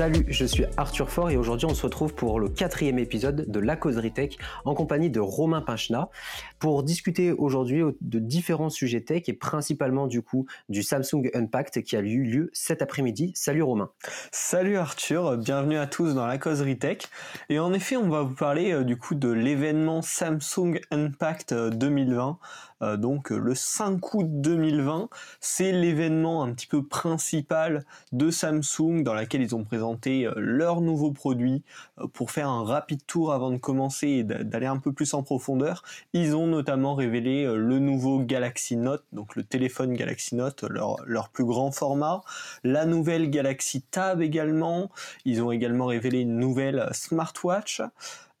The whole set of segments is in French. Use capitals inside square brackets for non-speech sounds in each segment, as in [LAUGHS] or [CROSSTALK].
Salut, je suis Arthur Faure et aujourd'hui on se retrouve pour le quatrième épisode de La Causerie Tech en compagnie de Romain Pinchna pour discuter aujourd'hui de différents sujets tech et principalement du coup du Samsung Unpacked qui a eu lieu cet après-midi. Salut Romain. Salut Arthur, bienvenue à tous dans La Causerie Tech. Et en effet, on va vous parler euh, du coup de l'événement Samsung Unpacked 2020 euh, donc le 5 août 2020. C'est l'événement un petit peu principal de Samsung dans lequel ils ont présenté euh, leurs nouveaux produits. Euh, pour faire un rapide tour avant de commencer et d'aller un peu plus en profondeur, ils ont notamment révélé le nouveau Galaxy Note, donc le téléphone Galaxy Note, leur, leur plus grand format, la nouvelle Galaxy Tab également. Ils ont également révélé une nouvelle smartwatch.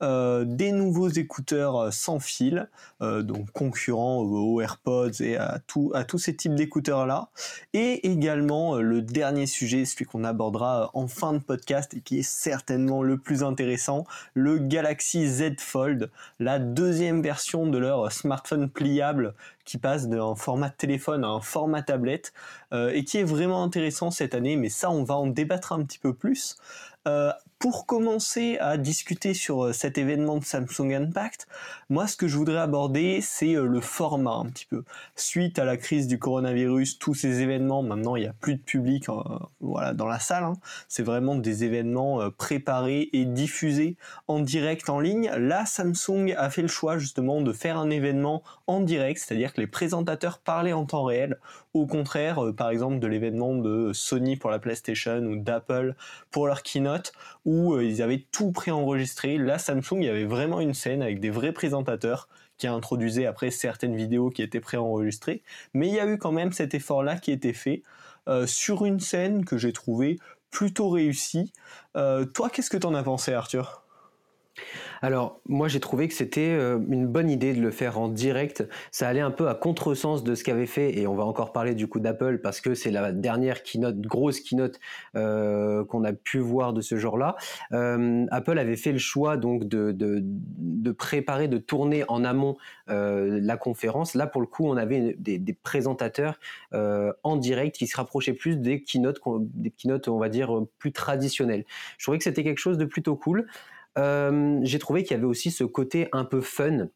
Euh, des nouveaux écouteurs euh, sans fil, euh, donc concurrents aux AirPods et à, tous ces types d'écouteurs là, et également le dernier sujet, celui qu'on abordera en fin de podcast et qui est certainement le plus intéressant, le Galaxy Z Fold, la deuxième version de leur smartphone pliable qui passe d'un format téléphone à un format tablette et qui est vraiment intéressant cette année, mais ça on va en débattre un petit peu plus. Pour commencer à discuter sur euh, cet événement de Samsung Impact, moi ce que je voudrais aborder c'est euh, le format un petit peu. Suite à la crise du coronavirus, tous ces événements, maintenant il n'y a plus de public voilà, dans la salle, hein. c'est vraiment des événements préparés et diffusés en direct en ligne. Là Samsung a fait le choix justement de faire un événement en direct, c'est-à-dire que les présentateurs parlaient en temps réel, au contraire par exemple de l'événement de Sony pour la PlayStation ou d'Apple pour leur keynote où euh, ils avaient tout préenregistré. Là, Samsung, il y avait vraiment une scène avec des vrais présentateurs qui introduisaient après certaines vidéos qui étaient préenregistrées. Mais il y a eu quand même cet effort-là qui était fait euh, sur une scène que j'ai trouvée plutôt réussie. Euh, toi, qu'est-ce que t'en as pensé, Arthur? Alors, moi, j'ai trouvé que c'était euh, une bonne idée de le faire en direct. Ça allait un peu à contresens de ce qu'avait fait, et on va encore parler du coup d'Apple parce que c'est la dernière keynote, grosse keynote euh, qu'on a pu voir de ce genre-là. Euh, Apple avait fait le choix donc de, préparer, de tourner en amont la conférence. Là, pour le coup, on avait des, des présentateurs en direct qui se rapprochaient plus des keynotes, des keynotes, on va dire, plus traditionnelles. Je trouvais que c'était quelque chose de plutôt cool. Euh, j'ai trouvé qu'il y avait aussi ce côté un peu fun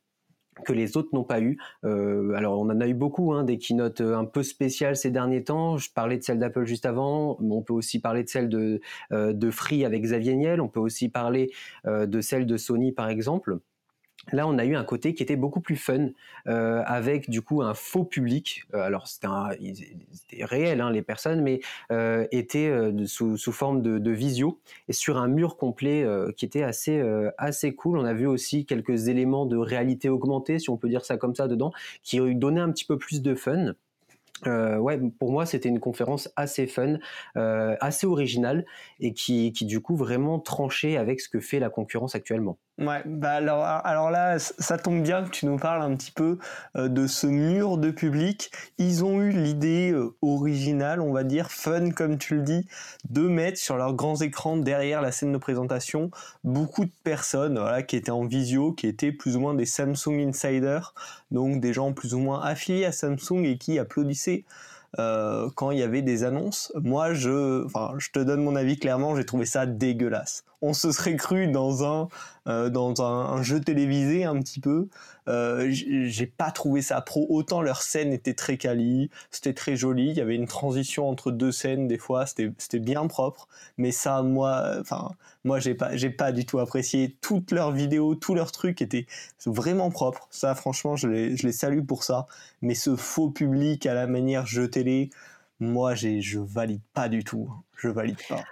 que les autres n'ont pas eu. Euh, alors on en a eu beaucoup, hein, des keynotes euh, un peu spéciales ces derniers temps. Je parlais de celle d'Apple juste avant, mais on peut aussi parler de celle de, de Free avec Xavier Niel, on peut aussi parler de celle de Sony par exemple. Là, on a eu un côté qui était beaucoup plus fun, euh, avec du coup un faux public. Euh, alors c'était réel, hein, les personnes, mais euh, étaient euh, sous, sous, forme de, de, visio et sur un mur complet euh, qui était assez assez cool. On a vu aussi quelques éléments de réalité augmentée, si on peut dire ça comme ça, dedans, qui donnaient un petit peu plus de fun. Euh, ouais, pour moi, c'était une conférence assez fun, euh, assez originale et qui, qui, du coup, vraiment tranchait avec ce que fait la concurrence actuellement. Ouais, bah alors, alors là, ça tombe bien que tu nous parles un petit peu euh, de ce mur de public. Ils ont eu l'idée euh, originale, on va dire, fun comme tu le dis, de mettre sur leurs grands écrans derrière la scène de présentation beaucoup de personnes voilà, qui étaient en visio, qui étaient plus ou moins des Samsung Insiders, donc des gens plus ou moins affiliés à Samsung et qui applaudissaient euh, quand il y avait des annonces. Moi, je, enfin, je te donne mon avis clairement, j'ai trouvé ça dégueulasse. On se serait cru dans un euh, dans un, jeu télévisé un petit peu. Euh, j'ai pas trouvé ça pro. Autant leur scène était très quali, c'était très joli. Il y avait une transition entre deux scènes des fois, c'était bien propre. Mais ça, moi, enfin, moi j'ai pas j'ai pas du tout apprécié toutes leurs vidéos, tous leurs trucs étaient vraiment propres. Ça, franchement, je les je les salue pour ça. Mais ce faux public à la manière jeu télé, moi, je valide pas du tout. Je valide pas.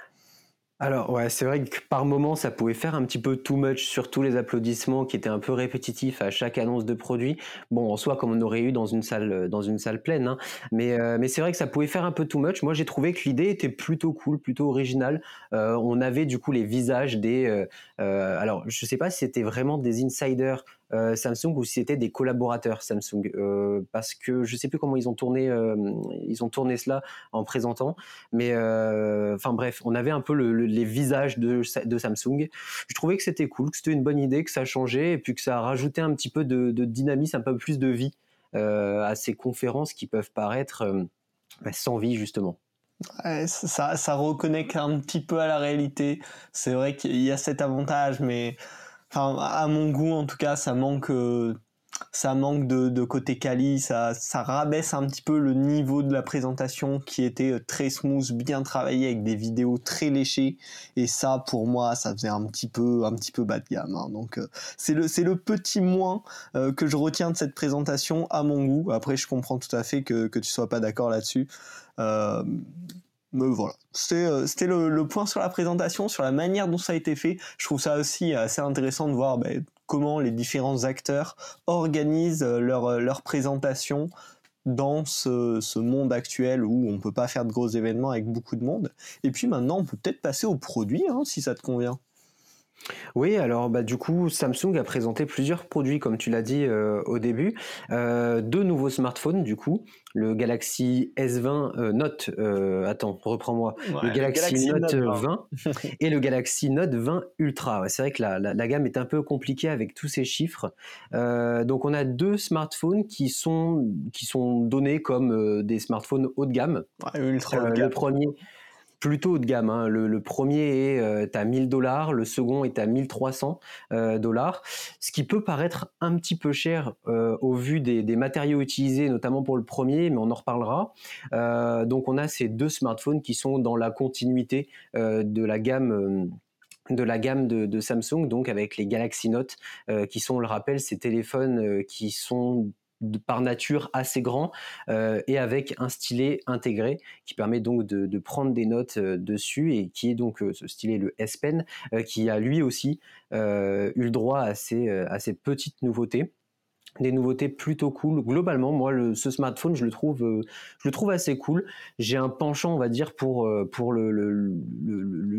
Alors ouais, c'est vrai que par moment ça pouvait faire un petit peu too much, surtout les applaudissements qui étaient un peu répétitifs à chaque annonce de produit. Bon, en soi comme on aurait eu dans une salle dans une salle pleine, hein. mais euh, mais c'est vrai que ça pouvait faire un peu too much. Moi j'ai trouvé que l'idée était plutôt cool, plutôt originale. Euh, on avait du coup les visages des, euh, alors je sais pas si c'était vraiment des insiders euh, Samsung ou si c'était des collaborateurs Samsung. Euh, parce que je sais plus comment ils ont tourné euh, ils ont tourné cela en présentant mais enfin bref on avait un peu les visages de, Samsung. Je trouvais que c'était cool que c'était une bonne idée que ça changeait et puis que ça rajoutait un petit peu de, de dynamisme un peu plus de vie à ces conférences qui peuvent paraître bah, sans vie justement. Ça, ça reconnecte un petit peu à la réalité. C'est vrai qu'il y a cet avantage, mais enfin, à mon goût, en tout cas, ça manque, euh, de, côté quali, ça, rabaisse un petit peu le niveau de la présentation qui était euh, très smooth, bien travaillé avec des vidéos très léchées. Et ça, pour moi, ça faisait un petit peu, un petit peu bas de gamme. Hein. Donc, euh, c'est le, c'est le petit moins que je retiens de cette présentation à mon goût. Après, je comprends tout à fait que, que tu sois pas d'accord là-dessus. Euh, mais voilà, euh, c'était le, point sur la présentation, sur la manière dont ça a été fait. Je trouve ça aussi assez intéressant de voir ben, comment les différents acteurs organisent euh, leur, leur présentation dans ce, monde actuel où on peut pas faire de gros événements avec beaucoup de monde. Et puis maintenant, on peut peut-être passer au produit, hein, si ça te convient. Oui, alors bah, du coup, Samsung a présenté plusieurs produits, comme tu l'as dit euh, au début. Euh, deux nouveaux smartphones, du coup. Le Galaxy S20 euh, Note, attends, reprends-moi. le Galaxy, Note, 20, et le Galaxy Note 20 Ultra. c'est vrai que la, gamme est un peu compliquée avec tous ces chiffres. donc on a deux smartphones qui sont, qui sont donnés comme des smartphones haut de gamme. ultra haut de gamme. Le premier plutôt haut de gamme. Hein. Le, premier est euh, à 1000 dollars, le second est à 1300 euh, dollars, ce qui peut paraître un petit peu cher euh, au vu des, matériaux utilisés, notamment pour le premier, mais on en reparlera. donc on a ces deux smartphones qui sont dans la continuité de la gamme de la gamme de, Samsung, donc avec les Galaxy Note, qui sont, on le rappelle, ces téléphones qui sont par nature assez grand euh, et avec un stylet intégré qui permet donc de, prendre des notes euh, dessus et qui est donc euh, ce stylet le S Pen qui a lui aussi eu le droit à ces, à ces petites nouveautés des nouveautés plutôt cool. Globalement, moi, ce smartphone, je le trouve, je le trouve assez cool. J'ai un penchant, on va dire, pour pour le,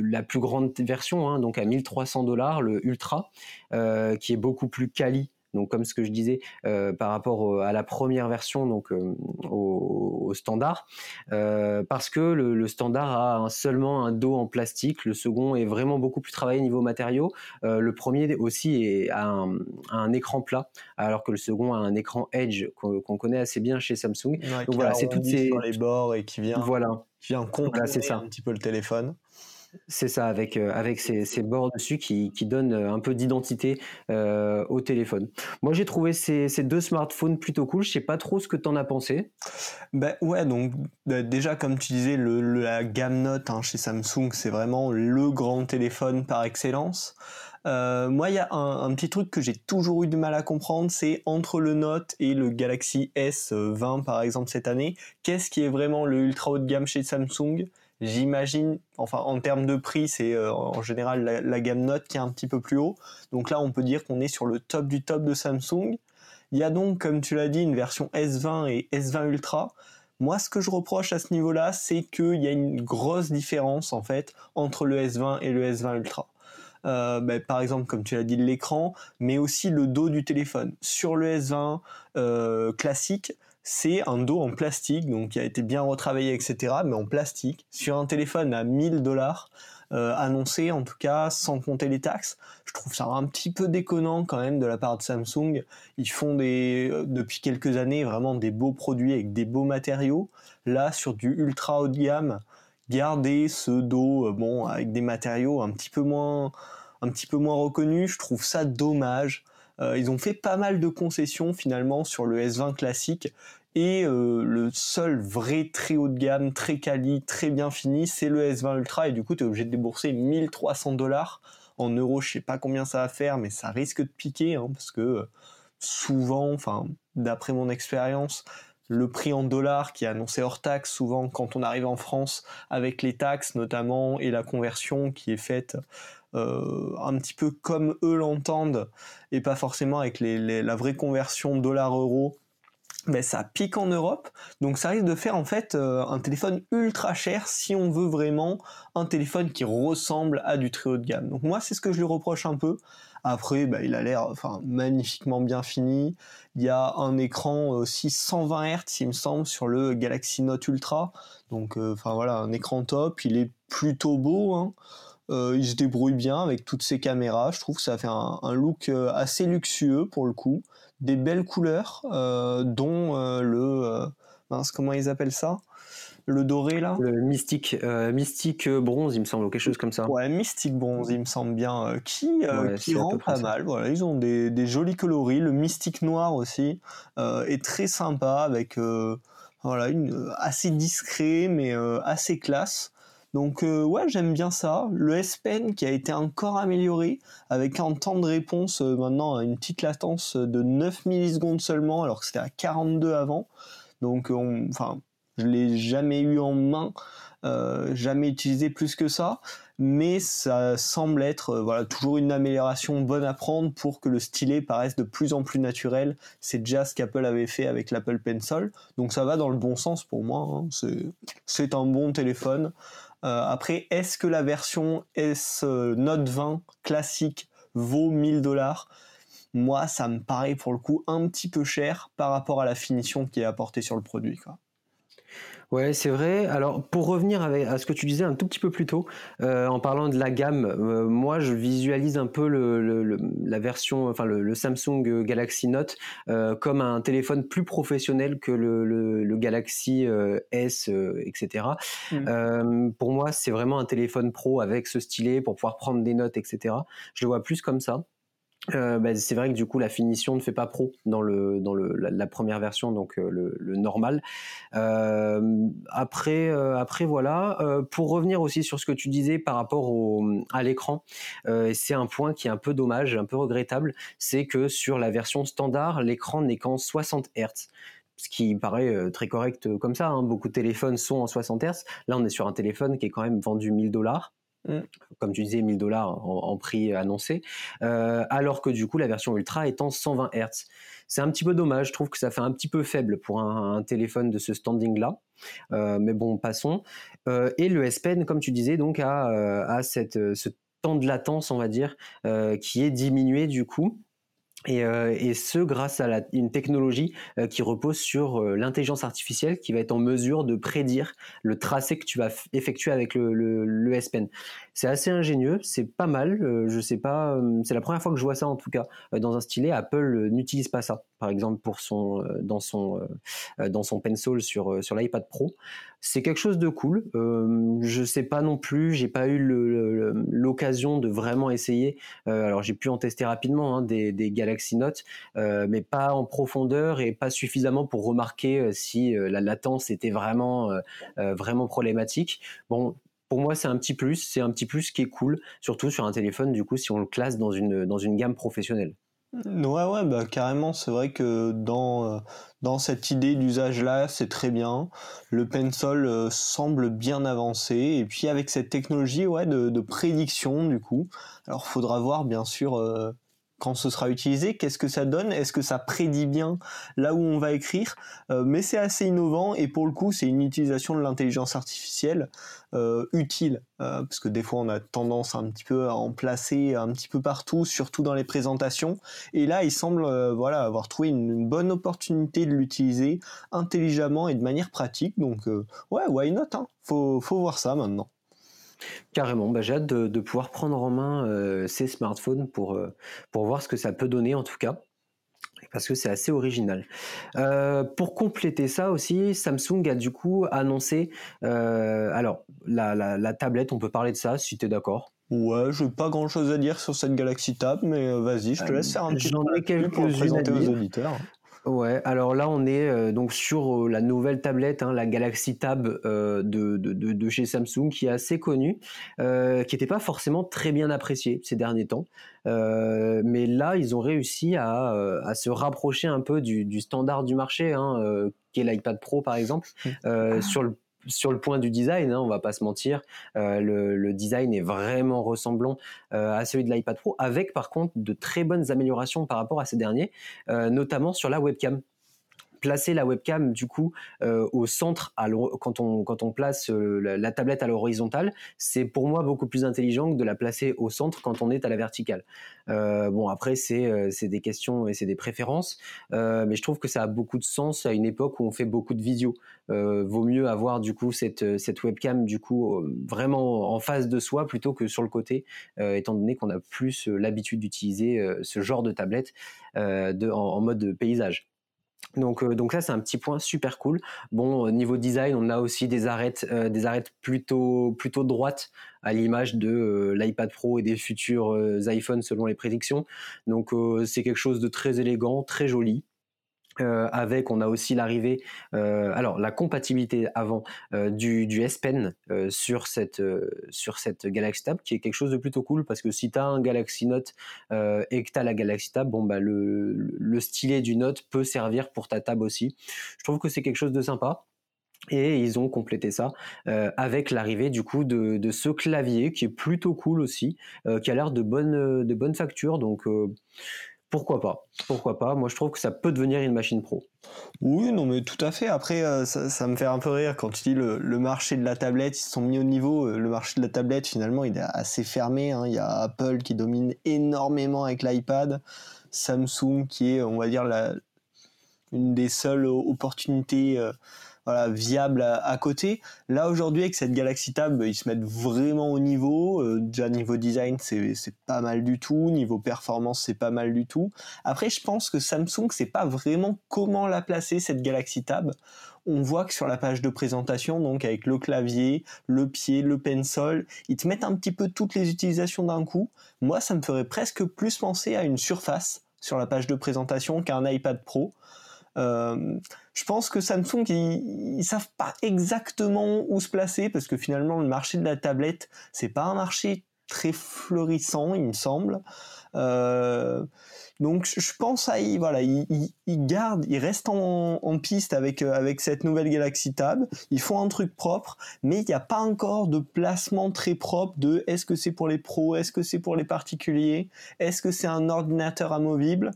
la plus grande version, hein, donc à 1300 dollars, le Ultra, qui est beaucoup plus quali donc comme ce que je disais euh, par rapport à la première version, donc euh, au, standard, euh, parce que le, standard a seulement un dos en plastique, le second est vraiment beaucoup plus travaillé niveau matériaux, le premier aussi a un, écran plat, alors que le second a un écran Edge qu'on connaît assez bien chez Samsung. donc voilà, c'est toutes ces sur les bords et qui vient voilà. qui vient ça. un petit peu le téléphone. C'est ça, avec, euh, avec ces, ces, bords dessus qui, qui donnent euh, un peu d'identité euh, au téléphone. Moi, j'ai trouvé ces, ces, deux smartphones plutôt cool. Je sais pas trop ce que tu en as pensé. Ben ouais, donc bah, déjà, comme tu disais, le, la gamme Note hein, chez Samsung, c'est vraiment le grand téléphone par excellence. Moi, il y a un, un, petit truc que j'ai toujours eu du mal à comprendre, c'est entre le Note et le Galaxy S20 par exemple cette année, qu'est-ce qui est vraiment le ultra haut de gamme chez Samsung? J'imagine, enfin en termes de prix, c'est euh, en général la, gamme Note qui est un petit peu plus haut. Donc là, on peut dire qu'on est sur le top du top de Samsung. Il y a donc, comme tu l'as dit, une version S20 et S20 Ultra. Moi, ce que je reproche à ce niveau-là, c'est qu'il y a une grosse différence en fait entre le S20 et le S20 Ultra. Euh, ben, par exemple, comme tu l'as dit, l'écran, mais aussi le dos du téléphone. Sur le S20 euh, classique, c'est un dos en plastique, donc qui a été bien retravaillé, etc., mais en plastique, sur un téléphone à 1000 dollars, euh, annoncé en tout cas, sans compter les taxes. Je trouve ça un petit peu déconnant quand même de la part de Samsung. Ils font des, euh, depuis quelques années vraiment des beaux produits avec des beaux matériaux. Là, sur du ultra haut de gamme, garder ce dos, euh, bon, avec des matériaux un petit peu moins, un petit peu moins reconnus, je trouve ça dommage. Euh, ils ont fait pas mal de concessions finalement sur le S20 classique. Et euh, le seul vrai très haut de gamme, très quali, très bien fini, c'est le S20 Ultra. Et du coup tu es obligé de débourser 1300 dollars en euros, je sais pas combien ça va faire, mais ça risque de piquer hein, parce que euh, souvent, enfin d'après mon expérience, le prix en dollars qui est annoncé hors taxe, souvent quand on arrive en France avec les taxes notamment et la conversion qui est faite euh, un petit peu comme eux l'entendent et pas forcément avec la vraie conversion dollar-euro mais ça pique en Europe, donc ça risque de faire en fait euh, un téléphone ultra cher si on veut vraiment un téléphone qui ressemble à du très haut de gamme. Donc moi c'est ce que je lui reproche un peu. Après, bah, il a l'air enfin magnifiquement bien fini. Il y a un écran aussi 120 Hz, il me semble, sur le Galaxy Note Ultra. Donc, euh, enfin voilà, un écran top. Il est plutôt beau. Hein. Euh, il se débrouille bien avec toutes ses caméras. Je trouve que ça fait un, look euh, assez luxueux pour le coup. Des belles couleurs, euh, dont le mince, comment ils appellent ça? Le doré là? Le mystique, mystique bronze, il me semble, ou quelque chose comme ça. Ouais, mystique bronze, il me semble bien, qui, qui rend pas mal. Voilà, ils ont des, des, jolis coloris. Le mystique noir aussi est très sympa avec voilà, une, assez discret mais assez classe. Donc euh, ouais, j'aime bien ça. Le S Pen qui a été encore amélioré avec un temps de réponse euh, maintenant une petite latence de 9 millisecondes seulement alors que c'était à 42 avant. Donc enfin, je l'ai jamais eu en main, euh, jamais utilisé plus que ça, mais ça semble être voilà toujours une amélioration bonne à prendre pour que le stylet paraisse de plus en plus naturel. C'est déjà ce qu'Apple avait fait avec l'Apple Pencil, donc ça va dans le bon sens pour moi. Hein. C'est un bon téléphone. Euh, après, est-ce que la version S euh, Note 20 classique vaut 1000 dollars? Moi, ça me paraît pour le coup un petit peu cher par rapport à la finition qui est apportée sur le produit. Ouais, c'est vrai. Alors, pour revenir à ce que tu disais un tout petit peu plus tôt, euh, en parlant de la gamme, euh, moi, je visualise un peu la version, enfin le, Samsung Galaxy Note euh, comme un téléphone plus professionnel que le, Galaxy S, etc. Mmh. pour moi, c'est vraiment un téléphone pro avec ce stylet pour pouvoir prendre des notes, etc. Je le vois plus comme ça. Euh, bah, c'est vrai que du coup la finition ne fait pas pro dans la, première version donc euh, le, normal. Euh, après après voilà pour revenir aussi sur ce que tu disais par rapport à l'écran, c'est un point qui est un peu dommage, un peu regrettable, c'est que sur la version standard l'écran n'est qu'en 60 Hz ce qui paraît très correct comme ça. Hein. Beaucoup de téléphones sont en 60 Hz. Là, on est sur un téléphone qui est quand même vendu 1000 dollars. Mm. comme tu disais, 1000 dollars en, prix annoncé, euh, alors que du coup la version Ultra est en 120 Hz. C'est un petit peu dommage, je trouve que ça fait un petit peu faible pour un, téléphone de ce standing-là, euh, mais bon, passons. Euh, et le S Pen, comme tu disais, donc a, cette, ce temps de latence, on va dire, qui est diminué du coup. Et, euh, et, ce grâce à la, une technologie euh, qui repose sur euh, l'intelligence artificielle qui va être en mesure de prédire le tracé que tu vas effectuer avec le, le, le S Pen. C'est assez ingénieux, c'est pas mal. je sais pas, c'est la première fois que je vois ça en tout cas dans un stylet. Apple n'utilise pas ça, par exemple pour son dans son dans son pencil sur sur l'iPad Pro. C'est quelque chose de cool. Euh, je sais pas non plus, j'ai pas eu l'occasion de vraiment essayer. alors j'ai pu en tester rapidement hein, des, Galaxy Note, euh, mais pas en profondeur et pas suffisamment pour remarquer euh, si euh, la latence était vraiment, vraiment problématique. Bon, pour moi, c'est un petit plus, c'est un petit plus qui est cool, surtout sur un téléphone, du coup, si on le classe dans une, dans une gamme professionnelle. Ouais, ouais, bah carrément, c'est vrai que dans, dans cette idée d'usage-là, c'est très bien. Le Pencil semble bien avancé, et puis avec cette technologie ouais, de, de prédiction, du coup, alors faudra voir bien sûr quand ce sera utilisé, qu'est-ce que ça donne Est-ce que ça prédit bien là où on va écrire euh, Mais c'est assez innovant et pour le coup, c'est une utilisation de l'intelligence artificielle euh, utile euh, parce que des fois on a tendance un peu à en placer un petit peu partout, surtout dans les présentations. Et là, il semble voilà avoir trouvé une, bonne opportunité de l'utiliser intelligemment et de manière pratique. Donc ouais, why not hein? Faut voir ça maintenant. Carrément, bah, j'ai hâte de, pouvoir prendre en main euh, ces smartphones pour, euh, pour voir ce que ça peut donner en tout cas parce que c'est assez original. Euh, pour compléter ça aussi, Samsung a du coup annoncé, alors la, tablette, on peut parler de ça si tu es d'accord. Ouais, je n'ai pas grand chose à dire sur cette Galaxy Tab, mais vas-y, je te laisse faire un petit J'en ai quelques pour présenter aux auditeurs. Ouais, alors là on est euh, donc sur euh, la nouvelle tablette, hein, la Galaxy Tab euh, de, de, de, chez Samsung, qui est assez connue, qui n'était pas forcément très bien appréciée ces derniers temps. mais là, ils ont réussi à, à se rapprocher un peu du, du standard du marché, hein, qui est l'iPad Pro par exemple, mmh. sur le sur le point du design, hein, on va pas se mentir, euh, le, design est vraiment ressemblant euh, à celui de l'iPad Pro, avec par contre de très bonnes améliorations par rapport à ces derniers, euh, notamment sur la webcam placer la webcam du coup euh, au centre quand on place euh, la, tablette à l'horizontale, c'est pour moi beaucoup plus intelligent que de la placer au centre quand on est à la verticale. Euh, bon après c'est des questions et c'est des préférences, mais je trouve que ça a beaucoup de sens à une époque où on fait beaucoup de visio. vaut mieux avoir du coup cette webcam du coup vraiment en face de soi plutôt que sur le côté, étant donné qu'on a plus l'habitude d'utiliser ce genre de tablette en mode paysage. Donc, donc ça c'est un petit point super cool. Bon niveau design, on a aussi des arêtes, des arêtes plutôt plutôt droites à l'image de l'iPad Pro et des futurs iPhones selon les prédictions. Donc c'est quelque chose de très élégant, très joli. Euh, avec, on a aussi l'arrivée, euh, alors la compatibilité avant euh, du, du, S Pen sur cette sur cette Galaxy Tab, qui est quelque chose de plutôt cool parce que si tu as un Galaxy Note et que tu as la Galaxy Tab, bon bah le, le stylet du Note peut servir pour ta Tab aussi. Je trouve que c'est quelque chose de sympa. Et ils ont complété ça avec l'arrivée du coup de, de, ce clavier qui est plutôt cool aussi, qui a l'air de bonne de bonne facture. Donc pourquoi pas Pourquoi pas Moi, je trouve que ça peut devenir une machine pro. Oui, non, mais tout à fait. Après, euh, ça, me fait un peu rire quand tu dis le, marché de la tablette, ils se sont mis au niveau. Euh, le marché de la tablette, finalement, il est assez fermé. Hein. Il y a Apple qui domine énormément avec l'iPad, Samsung qui est, on va dire, la, une des seules opportunités. Euh, voilà, viable à, côté. Là aujourd'hui avec cette Galaxy Tab, ils se mettent vraiment au niveau. Euh, déjà niveau design, c'est pas mal du tout. Niveau performance, c'est pas mal du tout. Après, je pense que Samsung sait pas vraiment comment la placer cette Galaxy Tab. On voit que sur la page de présentation, donc avec le clavier, le pied, le pencil, ils te mettent un petit peu toutes les utilisations d'un coup. Moi, ça me ferait presque plus penser à une surface sur la page de présentation qu'à un iPad Pro. Euh, je pense que Samsung, ils, ils, savent pas exactement où se placer parce que finalement, le marché de la tablette, c'est pas un marché très florissant, il me semble. Euh, donc je pense à voilà, ils, gardent, ils restent en, en, piste avec euh, avec cette nouvelle Galaxy Tab. Ils font un truc propre, mais il n'y a pas encore de placement très propre de est-ce que c'est pour les pros, est-ce que c'est pour les particuliers, est-ce que c'est un ordinateur amovible?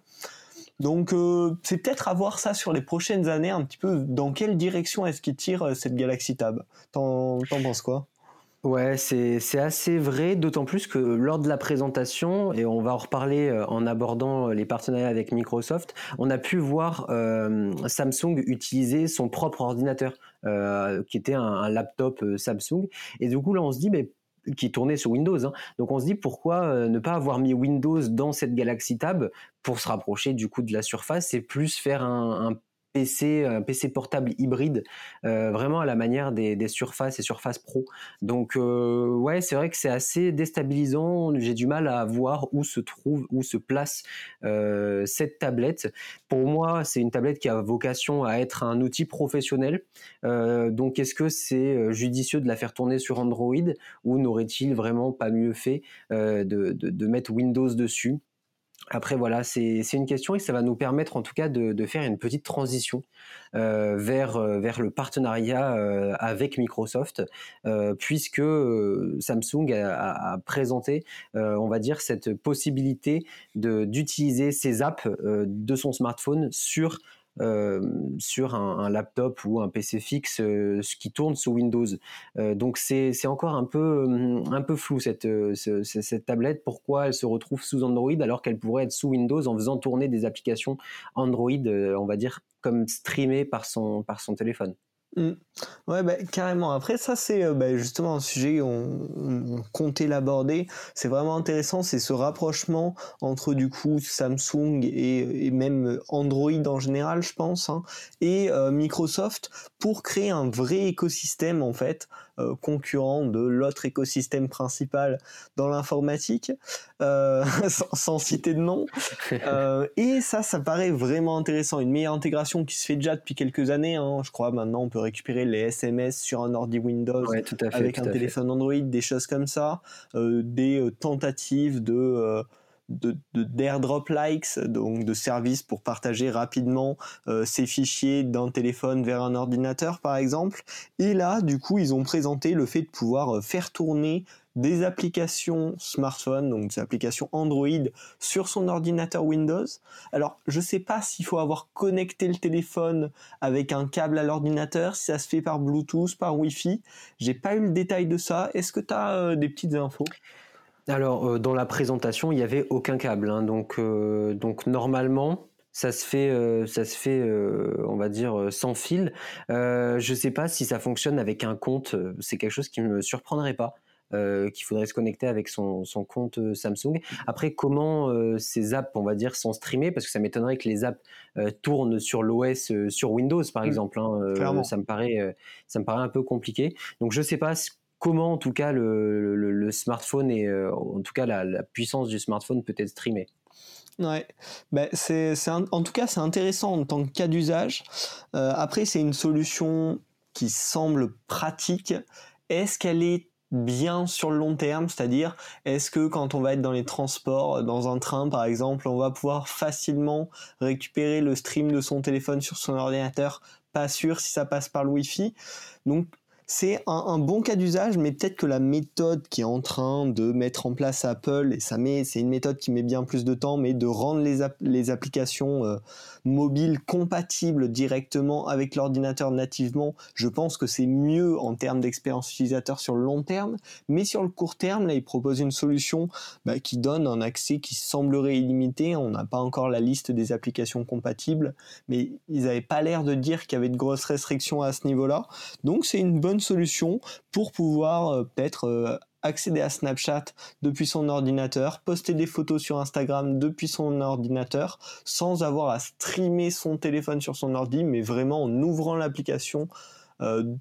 Donc euh, c'est peut-être à voir ça sur les prochaines années, un petit peu dans quelle direction est-ce qu'il tire euh, cette Galaxy Tab? T'en penses quoi? Ouais, c'est assez vrai, d'autant plus que lors de la présentation, et on va en reparler euh, en abordant les partenariats avec Microsoft, on a pu voir Samsung utiliser son propre ordinateur, qui était un, laptop Samsung. Et du coup, là, on se dit, mais qui tournait sur Windows. Hein. Donc on se dit pourquoi euh, ne pas avoir mis Windows dans cette Galaxy Tab pour se rapprocher du coup de la surface et plus faire un, un PC, un PC portable hybride, euh, vraiment à la manière des, des Surface et Surface Pro. Donc euh, ouais, c'est vrai que c'est assez déstabilisant. J'ai du mal à voir où se trouve, où se place euh, cette tablette. Pour moi, c'est une tablette qui a vocation à être un outil professionnel. donc est-ce que c'est judicieux de la faire tourner sur Android ou n'aurait-il vraiment pas mieux fait de mettre Windows dessus? Après voilà, c'est une question et ça va nous permettre en tout cas de, de faire une petite transition euh, vers, euh, vers le partenariat euh, avec Microsoft, puisque Samsung a, a présenté, on va dire, cette possibilité d'utiliser ses apps de son smartphone sur sur un, un, laptop ou un PC fixe euh, ce qui tourne sous Windows. Euh, donc c'est encore un peu, un peu flou cette, cette tablette. Pourquoi elle se retrouve sous Android alors qu'elle pourrait être sous Windows en faisant tourner des applications Android, on va dire, comme streamées par son, par son téléphone? Mm. Ouais, bah, carrément. Après, ça, c'est euh, bah, justement un sujet on, comptait l'aborder. C'est vraiment intéressant, c'est ce rapprochement entre du coup Samsung et, même Android en général, je pense, hein, et euh, Microsoft pour créer un vrai écosystème en fait euh, concurrent de l'autre écosystème principal dans l'informatique, euh, [LAUGHS] sans, sans, citer de nom. [LAUGHS] Euh, et ça, ça paraît vraiment intéressant. Une meilleure intégration qui se fait déjà depuis quelques années. Hein. Je crois maintenant on peut récupérer les SMS sur un ordi Windows avec un téléphone Android, des choses comme ça, des tentatives de de d'airdrop likes, donc de services pour partager rapidement euh, ces fichiers d'un téléphone vers un ordinateur par exemple. Et là, du coup, ils ont présenté le fait de pouvoir euh, faire tourner des applications smartphone, donc des applications Android sur son ordinateur Windows. Alors, je sais pas s'il faut avoir connecté le téléphone avec un câble à l'ordinateur, si ça se fait par Bluetooth, par Wi-Fi. J'ai pas eu le détail de ça. Est-ce que tu as euh, des petites infos? Alors, euh, dans la présentation, il n'y avait aucun câble. Hein, donc, euh, donc, normalement, ça se fait, euh, ça se fait on va dire, sans fil. je ne sais pas si ça fonctionne avec un compte. C'est quelque chose qui ne me surprendrait pas. qu'il faudrait se connecter avec son, son compte Samsung. Après, comment ces apps, on va dire, sont streamées? Parce que ça m'étonnerait que les apps tournent sur l'OS sur Windows, par mmh. exemple. Hein, ça me paraît, ça me paraît un peu compliqué. Donc je sais pas comment en tout cas le, smartphone et en tout cas la, puissance du smartphone peut être streamée. Ouais, ben c'est, en tout cas c'est intéressant en tant que cas d'usage. Euh, après c'est une solution qui semble pratique. Est-ce qu'elle est bien sur le long terme, c'est-à-dire est-ce que quand on va être dans les transports, dans un train par exemple, on va pouvoir facilement récupérer le stream de son téléphone sur son ordinateur? Pas sûr si ça passe par le Wi-Fi. Donc c'est un, bon cas d'usage, mais peut-être que la méthode qui est en train de mettre en place Apple, et ça met, c'est une méthode qui met bien plus de temps, mais de rendre les, les applications euh, mobiles compatibles directement avec l'ordinateur nativement, je pense que c'est mieux en termes d'expérience utilisateur sur le long terme, mais sur le court terme, là, ils proposent une solution bah, qui donne un accès qui semblerait illimité. On n'a pas encore la liste des applications compatibles, mais ils n'avaient pas l'air de dire qu'il y avait de grosses restrictions à ce niveau-là. Donc c'est une bonne solution pour pouvoir euh, peut-être euh, accéder à Snapchat depuis son ordinateur, poster des photos sur Instagram depuis son ordinateur, sans avoir à streamer son téléphone sur son ordi, mais vraiment en ouvrant l'application euh,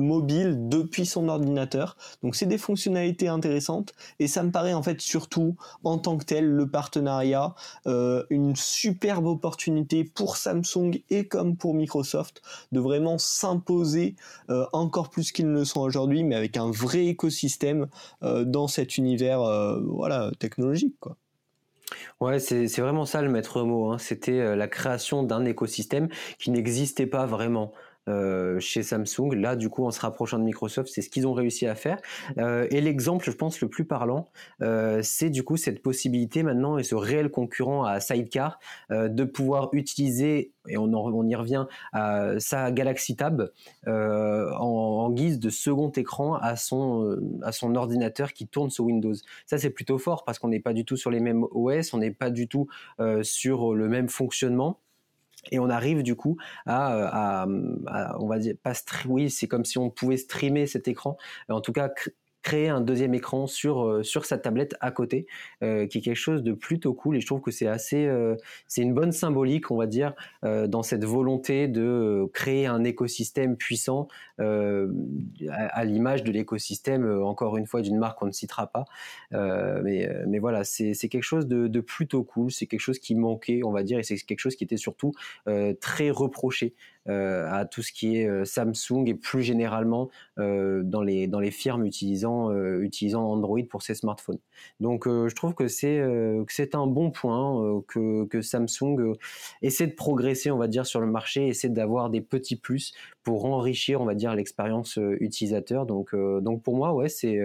mobile depuis son ordinateur. Donc c'est des fonctionnalités intéressantes et ça me paraît en fait surtout en tant que tel le partenariat euh, une superbe opportunité pour Samsung et comme pour Microsoft de vraiment s'imposer euh, encore plus qu'ils ne le sont aujourd'hui mais avec un vrai écosystème euh, dans cet univers voilà technologique quoi. Ouais, c'est vraiment ça le maître mot. Hein. C'était la création d'un écosystème qui n'existait pas vraiment. Euh, chez Samsung. Là, du coup, en se rapprochant de Microsoft, c'est ce qu'ils ont réussi à faire. Euh, et l'exemple, je pense, le plus parlant, euh, c'est du coup cette possibilité maintenant et ce réel concurrent à Sidecar de pouvoir utiliser, et on, on y revient, à sa Galaxy Tab en, guise de second écran à son, à son ordinateur qui tourne sous Windows. Ça, c'est plutôt fort parce qu'on n'est pas du tout sur les mêmes OS, on n'est pas du tout sur le même fonctionnement. Et on arrive du coup à, on va dire, pas oui, c'est comme si on pouvait streamer cet écran, en tout cas créer un deuxième écran sur euh, sur sa tablette à côté, euh, qui est quelque chose de plutôt cool. Et je trouve que c'est assez, euh, c'est une bonne symbolique, on va dire, dans cette volonté de créer un écosystème puissant à, l'image de l'écosystème, encore une fois, d'une marque qu'on ne citera pas. mais mais voilà, c'est c'est quelque chose de, de plutôt cool. C'est quelque chose qui manquait, on va dire, et c'est quelque chose qui était surtout très reproché à tout ce qui est Samsung et plus généralement dans les dans les firmes utilisant utilisant Android pour ses smartphones. Donc je trouve que c'est que c'est un bon point que que Samsung essaie de progresser, on va dire, sur le marché, essaie d'avoir des petits plus pour enrichir, on va dire, l'expérience utilisateur. Donc donc pour moi, ouais, c'est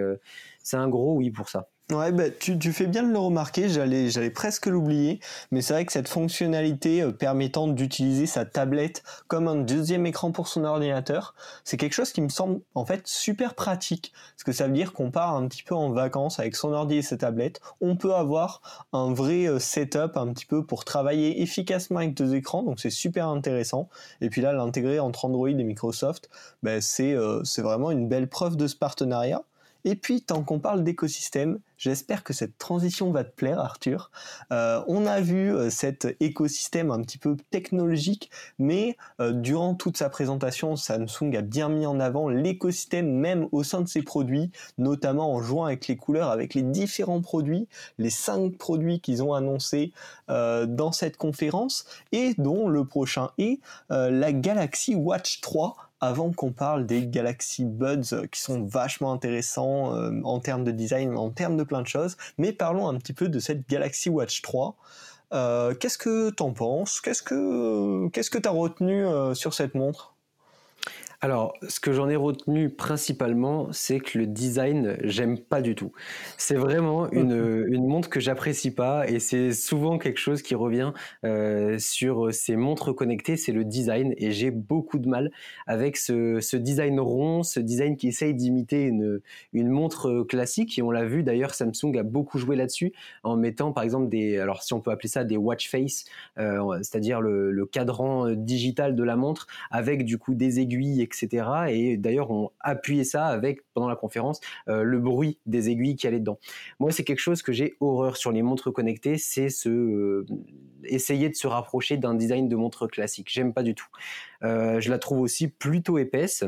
c'est un gros oui pour ça. Ouais, bah, tu, tu, fais bien de le remarquer, j'allais, j'allais presque l'oublier, mais c'est vrai que cette fonctionnalité euh, permettant d'utiliser sa tablette comme un deuxième écran pour son ordinateur, c'est quelque chose qui me semble en fait super pratique, parce que ça veut dire qu'on part un petit peu en vacances avec son ordi et sa tablette, on peut avoir un vrai euh, setup un petit peu pour travailler efficacement avec deux écrans, donc c'est super intéressant, et puis là l'intégrer entre Android et Microsoft, bah, c'est, euh, c'est vraiment une belle preuve de ce partenariat. Et puis, tant qu'on parle d'écosystème, j'espère que cette transition va te plaire, Arthur. Euh, on a vu euh, cet écosystème un petit peu technologique, mais euh, durant toute sa présentation, Samsung a bien mis en avant l'écosystème même au sein de ses produits, notamment en jouant avec les couleurs, avec les différents produits, les cinq produits qu'ils ont annoncés dans cette conférence, et dont le prochain est la Galaxy Watch 3 avant qu'on parle des Galaxy Buds euh, qui sont vachement intéressants euh, en termes de design, en termes de plein de choses. Mais parlons un petit peu de cette Galaxy Watch 3. Euh, qu'est-ce que t'en penses? Qu'est-ce que qu'est-ce que t'as retenu sur cette montre? Alors, ce que j'en ai retenu principalement, c'est que le design, j'aime pas du tout. C'est vraiment une, une montre que j'apprécie pas et c'est souvent quelque chose qui revient euh, sur ces montres connectées, c'est le design et j'ai beaucoup de mal avec ce, ce, design rond, ce design qui essaye d'imiter une, une montre classique et on l'a vu d'ailleurs, Samsung a beaucoup joué là-dessus en mettant par exemple des, alors si on peut appeler ça des watch face, euh, c'est-à-dire le, le cadran digital de la montre avec du coup des aiguilles etc. Et d'ailleurs, on appuyait ça avec, pendant la conférence, le bruit des aiguilles qui allaient dedans. Moi, c'est quelque chose que j'ai horreur sur les montres connectées, c'est ce, essayer de se rapprocher d'un design de montre classique. J'aime pas du tout. je la trouve aussi plutôt épaisse.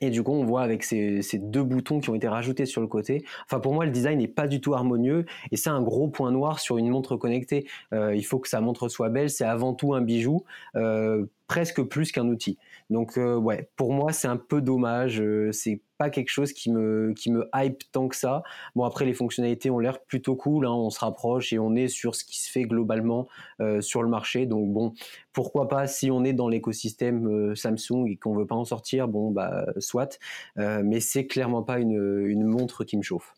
Et du coup, on voit avec ces, deux boutons qui ont été rajoutés sur le côté. Enfin, pour moi, le design n'est pas du tout harmonieux et c'est un gros point noir sur une montre connectée. Euh, il faut que sa montre soit belle. C'est avant tout un bijou, euh, presque plus qu'un outil. Donc, euh, ouais, pour moi, c'est un peu dommage. c'est pas quelque chose qui me, qui me hype tant que ça. Bon, après, les fonctionnalités ont l'air plutôt cool. Hein. on se rapproche et on est sur ce qui se fait globalement euh, sur le marché. Donc, bon, pourquoi pas si on est dans l'écosystème euh, Samsung et qu'on veut pas en sortir, bon, bah, soit. Euh, mais c'est clairement pas une, une, montre qui me chauffe.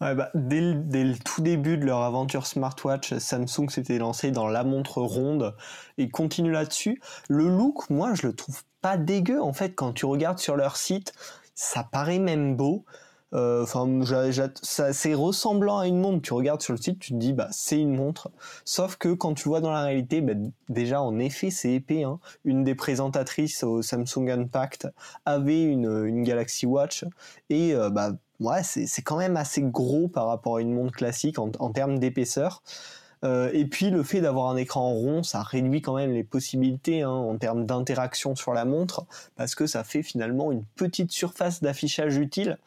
Ouais, bah, dès, le, dès, le, tout début de leur aventure smartwatch, Samsung s'était lancé dans la montre ronde et continue là-dessus. Le look, moi, je le trouve pas dégueu en fait quand tu regardes sur leur site ça paraît même beau. Euh, enfin, c'est ressemblant à une montre. Tu regardes sur le site, tu te dis bah c'est une montre. Sauf que quand tu vois dans la réalité, bah, déjà en effet c'est épais. Hein. Une des présentatrices au Samsung Unpacked avait une, Galaxy Watch et euh, bah ouais c'est quand même assez gros par rapport à une montre classique en, en termes d'épaisseur. Euh, et puis le fait d'avoir un écran rond, ça réduit quand même les possibilités hein, en termes d'interaction sur la montre, parce que ça fait finalement une petite surface d'affichage utile.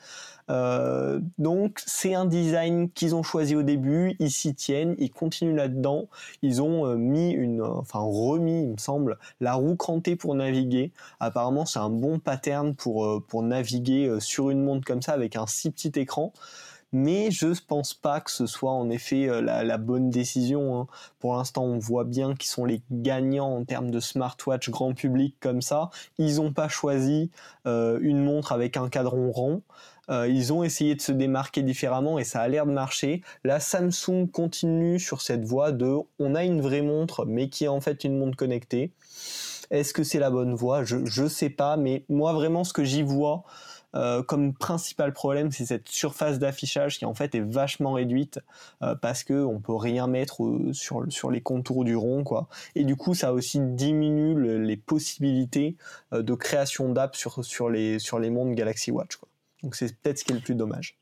Euh, donc c'est un design qu'ils ont choisi au début, ils s'y tiennent, ils continuent là-dedans. Ils ont euh, mis une, enfin remis, il me semble, la roue crantée pour naviguer. Apparemment c'est un bon pattern pour pour naviguer sur une montre comme ça avec un si petit écran mais je ne pense pas que ce soit en effet euh, la, bonne décision. Hein. Pour l'instant, on voit bien qu'ils sont les gagnants en termes de smartwatch grand public comme ça. Ils n'ont pas choisi euh, une montre avec un cadran rond. Euh, ils ont essayé de se démarquer différemment et ça a l'air de marcher. La Samsung continue sur cette voie de on a une vraie montre mais qui est en fait une montre connectée. Est-ce que c'est la bonne voie? Je ne sais pas, mais moi vraiment ce que j'y vois, euh, comme principal problème, c'est cette surface d'affichage qui en fait est vachement réduite euh, parce que on peut rien mettre euh, sur sur les contours du rond quoi. Et du coup, ça aussi diminue les possibilités de création d'apps sur sur les sur les mondes Galaxy Watch. Donc c'est peut-être ce qui est le plus dommage.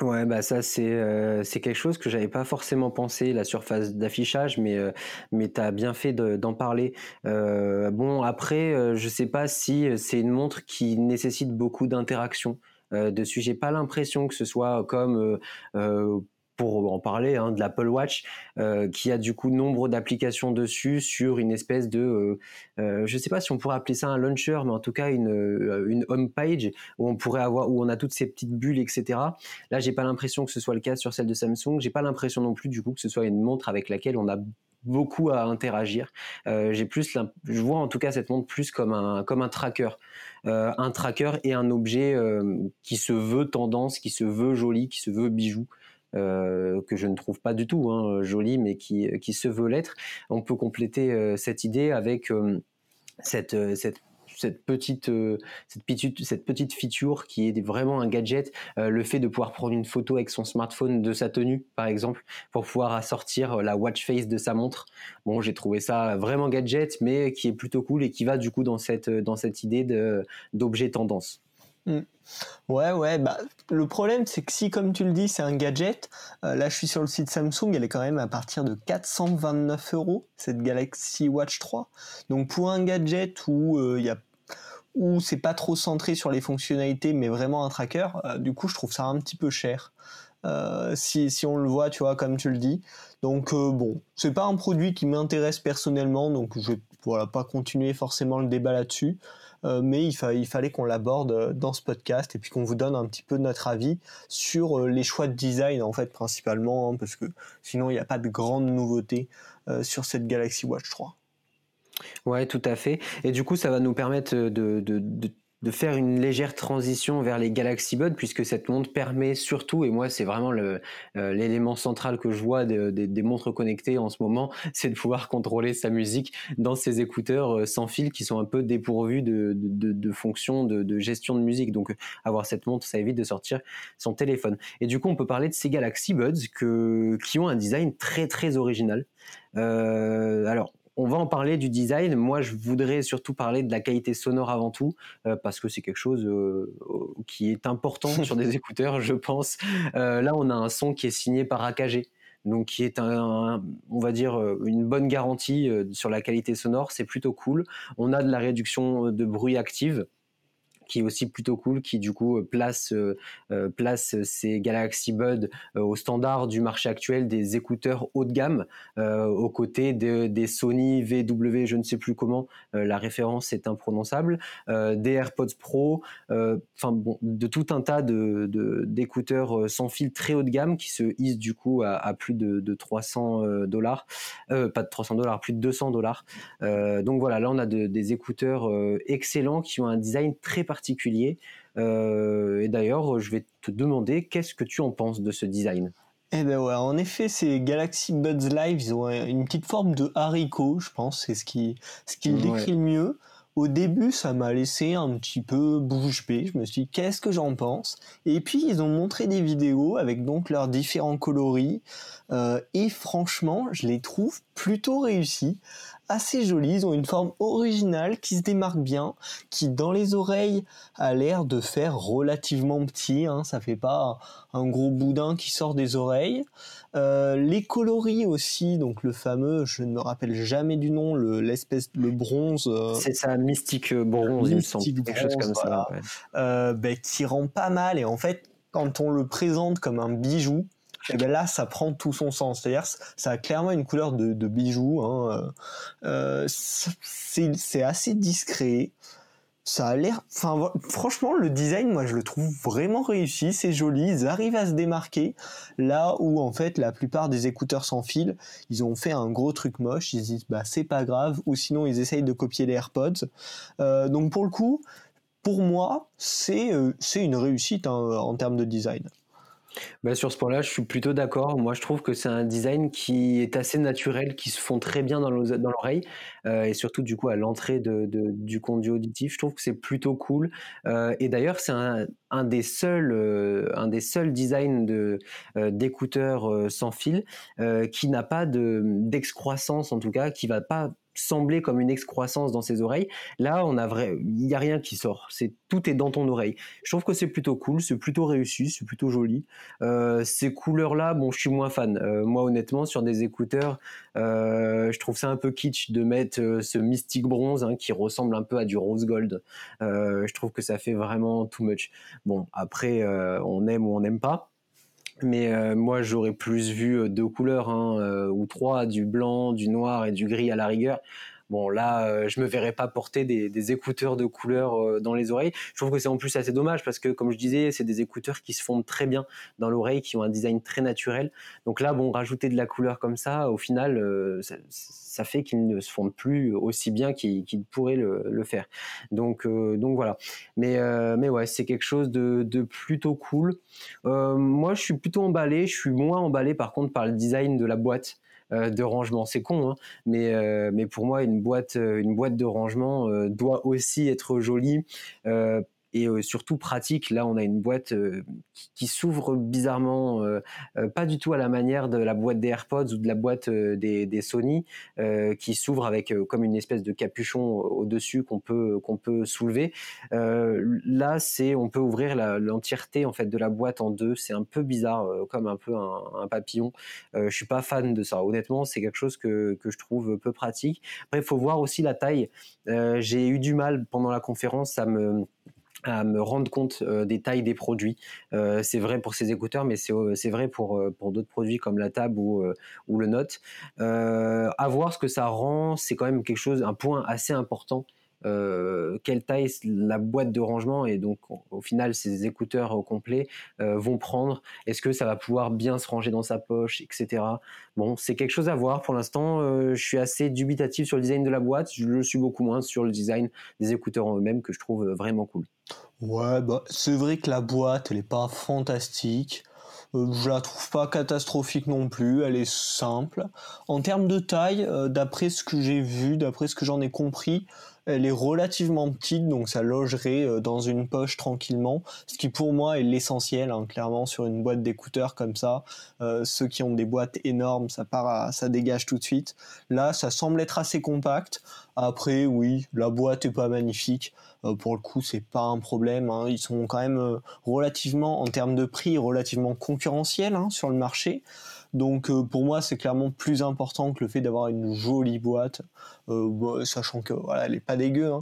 Ouais, bah ça c'est euh, c'est quelque chose que j'avais pas forcément pensé la surface d'affichage, mais euh, mais t'as bien fait d'en parler. Euh, bon après, euh, je sais pas si c'est une montre qui nécessite beaucoup d'interaction dessus. J'ai pas l'impression que ce soit comme pour en parler, hein, de l'Apple Watch, euh, qui a du coup nombre d'applications dessus sur une espèce de, euh, euh, je sais pas si on pourrait appeler ça un launcher, mais en tout cas une, une home page où on pourrait avoir, où on a toutes ces petites bulles, etc. Là, j'ai pas l'impression que ce soit le cas sur celle de Samsung. J'ai pas l'impression non plus du coup que ce soit une montre avec laquelle on a beaucoup à interagir. j'ai plus, je vois en tout cas cette montre plus comme un comme un tracker, un tracker et un objet qui se veut tendance, qui se veut joli, qui se veut bijou. Euh, que je ne trouve pas du tout hein, joli, mais qui, qui se veut l'être. On peut compléter euh, cette idée avec euh, cette, cette cette petite, cette petite, cette petite feature qui est vraiment un gadget, le fait de pouvoir prendre une photo avec son smartphone de sa tenue, par exemple, pour pouvoir assortir la watch face de sa montre. Bon, j'ai trouvé ça vraiment gadget, mais qui est plutôt cool et qui va du coup dans cette, dans cette idée d'objet tendance. Mm. Ouais, ouais, bah, le problème c'est que si, comme tu le dis, c'est un gadget, euh, là je suis sur le site Samsung, elle est quand même à partir de 429 euros, cette Galaxy Watch 3. Donc pour un gadget où euh, il y a où c'est pas trop centré sur les fonctionnalités, mais vraiment un tracker, euh, du coup je trouve ça un petit peu cher. si, si on le voit, tu vois, comme tu le dis. Donc bon, c'est pas un produit qui m'intéresse personnellement, donc je vais voilà, pas continuer forcément le débat là-dessus. Euh, mais il, fallait qu'on l'aborde euh, dans ce podcast et puis qu'on vous donne un petit peu notre avis sur euh, les choix de design en fait principalement, hein, parce que sinon il n'y a pas de grandes nouveautés sur cette Galaxy Watch 3. Ouais, tout à fait. Et du coup, ça va nous permettre de faire une légère transition vers les Galaxy Buds puisque cette montre permet surtout et moi c'est vraiment euh, l'élément central que je vois des montres connectées en ce moment [LAUGHS] c'est de pouvoir contrôler sa musique dans ces écouteurs euh, sans fil qui sont un peu dépourvus de, de, de fonctions de, gestion de musique. Donc avoir cette montre ça évite de sortir son téléphone. Et du coup on peut parler de ces Galaxy Buds qui ont un design très très original. Euh, alors on va en parler du design. Moi, je voudrais surtout parler de la qualité sonore avant tout, parce que c'est quelque chose qui est important sur des [LAUGHS] écouteurs, je pense. là, on a un son qui est signé par AKG donc qui est un, on va dire une bonne garantie sur la qualité sonore, c'est plutôt cool. On a de la réduction de bruit active, qui est aussi plutôt cool, qui du coup euh, place euh, euh, place ces Galaxy Buds au standard du marché actuel des écouteurs haut de gamme, aux côtés des Sony VW, je ne sais plus comment, la référence est imprononçable, des AirPods Pro, enfin bon, de tout un tas de d'écouteurs sans fil très haut de gamme qui se hissent du coup à, plus de, de 300 dollars, pas de 300 dollars, plus de 200 dollars. donc voilà, là on a des écouteurs excellents qui ont un design très particulier particulier. Euh, et d'ailleurs, je vais te demander qu'est-ce que tu en penses de ce design? Eh ben ouais, en effet, ces Galaxy Buds Live, ils ont une petite forme de haricot, je pense, c'est ce qui, ce qui le décrit le mieux. Au début, ça m'a laissé un petit peu bouche bée. Je me suis dit, qu'est-ce que j'en pense? Et puis, ils ont montré des vidéos avec donc leurs différents coloris. Euh, et franchement, je les trouve plutôt réussis assez jolis, ils ont une forme originale qui se démarque bien, qui dans les oreilles a l'air de faire relativement petit, hein, ça fait pas un gros boudin qui sort des oreilles. Euh, les coloris aussi, donc le fameux, je ne me rappelle jamais du nom, le l'espèce le bronze. Euh, c'est ça, mystique bronze, il me semble, quelque chose comme ça. Euh, ben, qui rend pas mal et en fait, quand on le présente comme un bijou, et ben là ça prend tout son sens. C'est-à-dire ça a clairement une couleur de, de bijou. Hein. Euh, c'est assez discret. Ça a l'air, franchement le design moi je le trouve vraiment réussi, c'est joli, ils arrivent à se démarquer là où en fait la plupart des écouteurs sans fil ils ont fait un gros truc moche, ils disent bah c'est pas grave ou sinon ils essayent de copier les AirPods. Euh, donc pour le coup pour moi c'est euh, une réussite hein, en termes de design. Bah, sur ce point-là, je suis plutôt d'accord. Moi, je trouve que c'est un design qui est assez naturel, qui se fond très bien dans l'oreille, euh, et surtout du coup à l'entrée du conduit auditif. Je trouve que c'est plutôt cool. Euh, et d'ailleurs, c'est un, des seuls, euh, un des seuls designs de d'écouteurs sans fil qui n'a pas d'excroissance, en tout cas, qui va pas sembler comme une excroissance dans ses oreilles. Là, on a vrai, il y a rien qui sort. C'est tout est dans ton oreille. Je trouve que c'est plutôt cool, c'est plutôt réussi, c'est plutôt joli. Euh, ces couleurs-là, bon, je suis moins fan. Euh, moi, honnêtement, sur des écouteurs, euh, je trouve ça un peu kitsch de mettre ce mystique bronze hein, qui ressemble un peu à du rose gold. je trouve que ça fait vraiment too much. Bon, après, on aime ou on n'aime pas. Mais euh, moi, j'aurais plus vu euh, deux couleurs, hein, euh, ou trois, du blanc, du noir et du gris à la rigueur. Bon, là, euh, je me verrais pas porter des, écouteurs de couleur euh, dans les oreilles. Je trouve que c'est en plus assez dommage parce que, comme je disais, c'est des écouteurs qui se fondent très bien dans l'oreille, qui ont un design très naturel. Donc là, bon, rajouter de la couleur comme ça, au final, euh, ça, fait qu'ils ne se fondent plus aussi bien qu'ils pourraient le, faire. Donc, donc voilà. Mais, mais ouais, c'est quelque chose de plutôt cool. moi, je suis plutôt emballé. Je suis moins emballé, par contre, par le design de la boîte. Euh, de rangement. C'est con, hein, mais, euh, mais pour moi, une boîte, euh, une boîte de rangement doit aussi être jolie et surtout pratique. Là, on a une boîte qui, s'ouvre bizarrement, pas du tout à la manière de la boîte des AirPods ou de la boîte des, Sony, qui s'ouvre avec comme une espèce de capuchon au-dessus qu'on peut qu'on peut soulever. là, c'est on peut ouvrir l'entièreté en fait de la boîte en deux. C'est un peu bizarre, comme un peu un, un papillon. je suis pas fan de ça. Honnêtement, c'est quelque chose que, que je trouve peu pratique. Après, il faut voir aussi la taille. J'ai eu du mal pendant la conférence à me à me rendre compte euh, des tailles des produits. Euh, c'est vrai pour ces écouteurs, mais c'est euh, vrai pour, pour d'autres produits comme la table ou, ou le Note. à voir ce que ça rend, c'est quand même quelque chose, un point assez important euh, quelle taille la boîte de rangement et donc au final ces écouteurs au complet euh, vont prendre? Est-ce que ça va pouvoir bien se ranger dans sa poche, etc. Bon, c'est quelque chose à voir. Pour l'instant, euh, je suis assez dubitatif sur le design de la boîte. Je le suis beaucoup moins sur le design des écouteurs en eux-mêmes que je trouve vraiment cool. Ouais, bah, c'est vrai que la boîte, elle est pas fantastique. je la trouve pas catastrophique non plus, elle est simple. En termes de taille, d'après ce que j'ai vu, d'après ce que j'en ai compris, Elle est relativement petite, donc ça logerait euh, dans une poche tranquillement, ce qui pour moi est l'essentiel, hein, clairement sur une boîte d'écouteurs comme ça. Euh, ceux qui ont des boîtes énormes, ça part, ça dégage tout de suite. Là, ça semble être assez compact. Après, oui, la boîte est pas magnifique. Euh, pour le coup, c'est pas un problème. Hein. Ils sont quand même relativement, en termes de prix, relativement concurrentiels hein, sur le marché. Donc euh, pour moi, c'est clairement plus important que le fait d'avoir une jolie boîte, euh, sachant que voilà, elle est pas dégueu. Hein.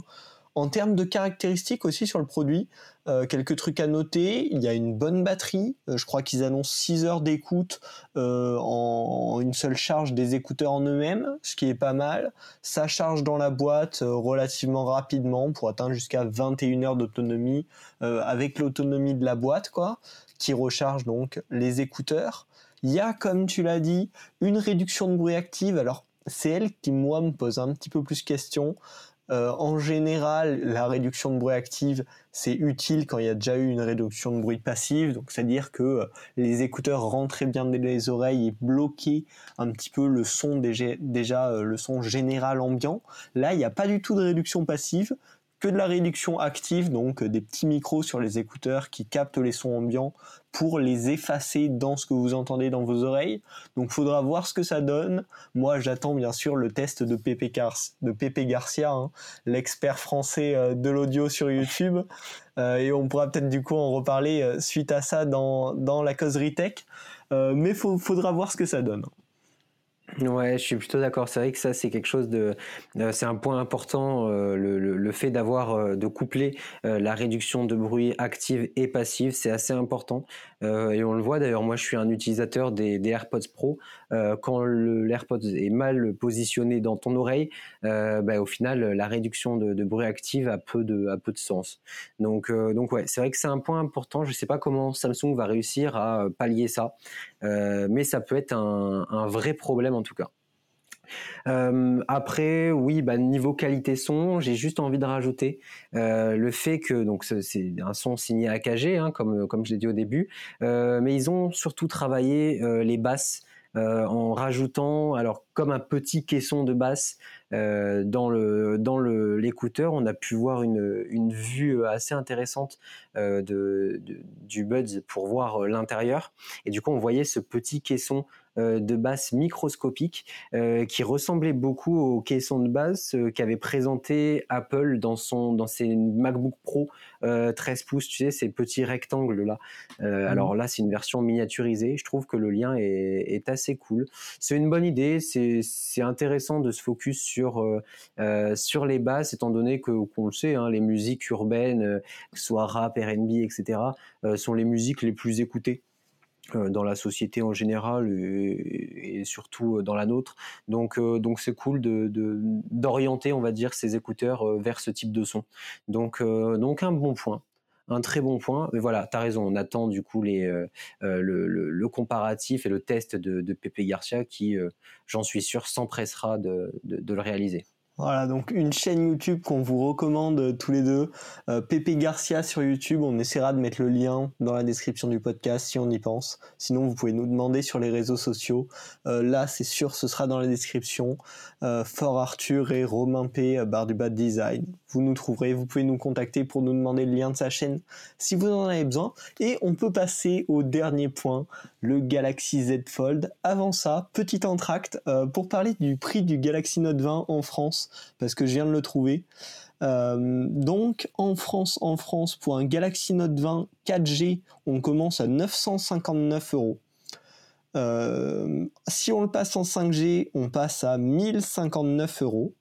En termes de caractéristiques aussi sur le produit, euh, quelques trucs à noter. Il y a une bonne batterie. je crois qu'ils annoncent 6 heures d'écoute en, une seule charge des écouteurs en eux-mêmes, ce qui est pas mal. Ça charge dans la boîte relativement rapidement pour atteindre jusqu'à 21 heures d'autonomie avec l'autonomie de la boîte, quoi, qui recharge donc les écouteurs. Il y a, comme tu l'as dit, une réduction de bruit active. Alors, c'est elle qui, moi, me pose un petit peu plus question. Euh, en général, la réduction de bruit active, c'est utile quand il y a déjà eu une réduction de bruit passive. Donc, c'est-à-dire que euh, les écouteurs rentrent très bien dans les oreilles et bloquaient un petit peu le son déjà euh, le son général ambiant. Là, il n'y a pas du tout de réduction passive que de la réduction active, donc des petits micros sur les écouteurs qui captent les sons ambiants pour les effacer dans ce que vous entendez dans vos oreilles. Donc faudra voir ce que ça donne. Moi j'attends bien sûr le test de de Garcia, hein, l'expert français euh, de l'audio sur YouTube. [LAUGHS] Euh, et on pourra peut-être du coup en reparler euh, suite à ça dans, la causerie tech. mais faudra voir ce que ça donne. Ouais, je suis plutôt d'accord. C'est vrai que ça, c'est quelque chose de, euh, c'est un point important, euh, le, le, fait d'avoir, euh, de coupler la réduction de bruit active et passive, c'est assez important. et on le voit d'ailleurs. Moi, je suis un utilisateur des, AirPods Pro. quand l'AirPods est mal positionné dans ton oreille, bah, au final, la réduction de, bruit active a peu de, a peu de sens. Donc, donc ouais, c'est vrai que c'est un point important. Je sais pas comment Samsung va réussir à pallier ça, mais ça peut être un, un vrai problème tout cas. Euh, après, oui, bah, niveau qualité son, j'ai juste envie de rajouter euh, le fait que donc c'est un son signé AKG, hein, comme comme je l'ai dit au début, euh, mais ils ont surtout travaillé les basses. en rajoutant alors comme un petit caisson de basse dans le dans le l'écouteur on a pu voir une, une vue assez intéressante de, du Buds pour voir l'intérieur et du coup on voyait ce petit caisson de basse microscopique euh, qui ressemblait beaucoup aux caissons de basse euh, qu'avait présenté Apple dans son dans ses MacBook Pro 13 pouces, tu sais ces petits rectangles là. Mmh. Alors là c'est une version miniaturisée. Je trouve que le lien est, assez cool. C'est une bonne idée. C'est intéressant de se focus sur sur les basses étant donné que qu'on le sait, hein, les musiques urbaines, que ce soit rap, R&B, etc. sont les musiques les plus écoutées euh, dans la société en général et, surtout euh, dans la nôtre. Donc euh, donc c'est cool d'orienter on va dire ces écouteurs vers ce type de son. Donc donc un bon point un très bon point. Mais voilà, tu as raison, on attend du coup les, le, comparatif et le test de, de Pepe Garcia qui, j'en suis sûr, s'empressera de, le réaliser. Voilà, donc une chaîne YouTube qu'on vous recommande tous les deux, euh, Pepe Garcia sur YouTube. On essaiera de mettre le lien dans la description du podcast si on y pense. Sinon, vous pouvez nous demander sur les réseaux sociaux. Euh, là, c'est sûr, ce sera dans la description. Euh, Fort Arthur et Romain P, euh, Bar du Bad Design. Vous nous trouverez. Vous pouvez nous contacter pour nous demander le lien de sa chaîne si vous en avez besoin. Et on peut passer au dernier point, le Galaxy Z Fold. Avant ça, petit entracte pour parler du prix du Galaxy Note 20 en France parce que je viens de le trouver. Euh, donc en France, en France, pour un Galaxy Note 20 4G, on commence à 959 euros. Euh, si on le passe en 5G, on passe à 1059 euros.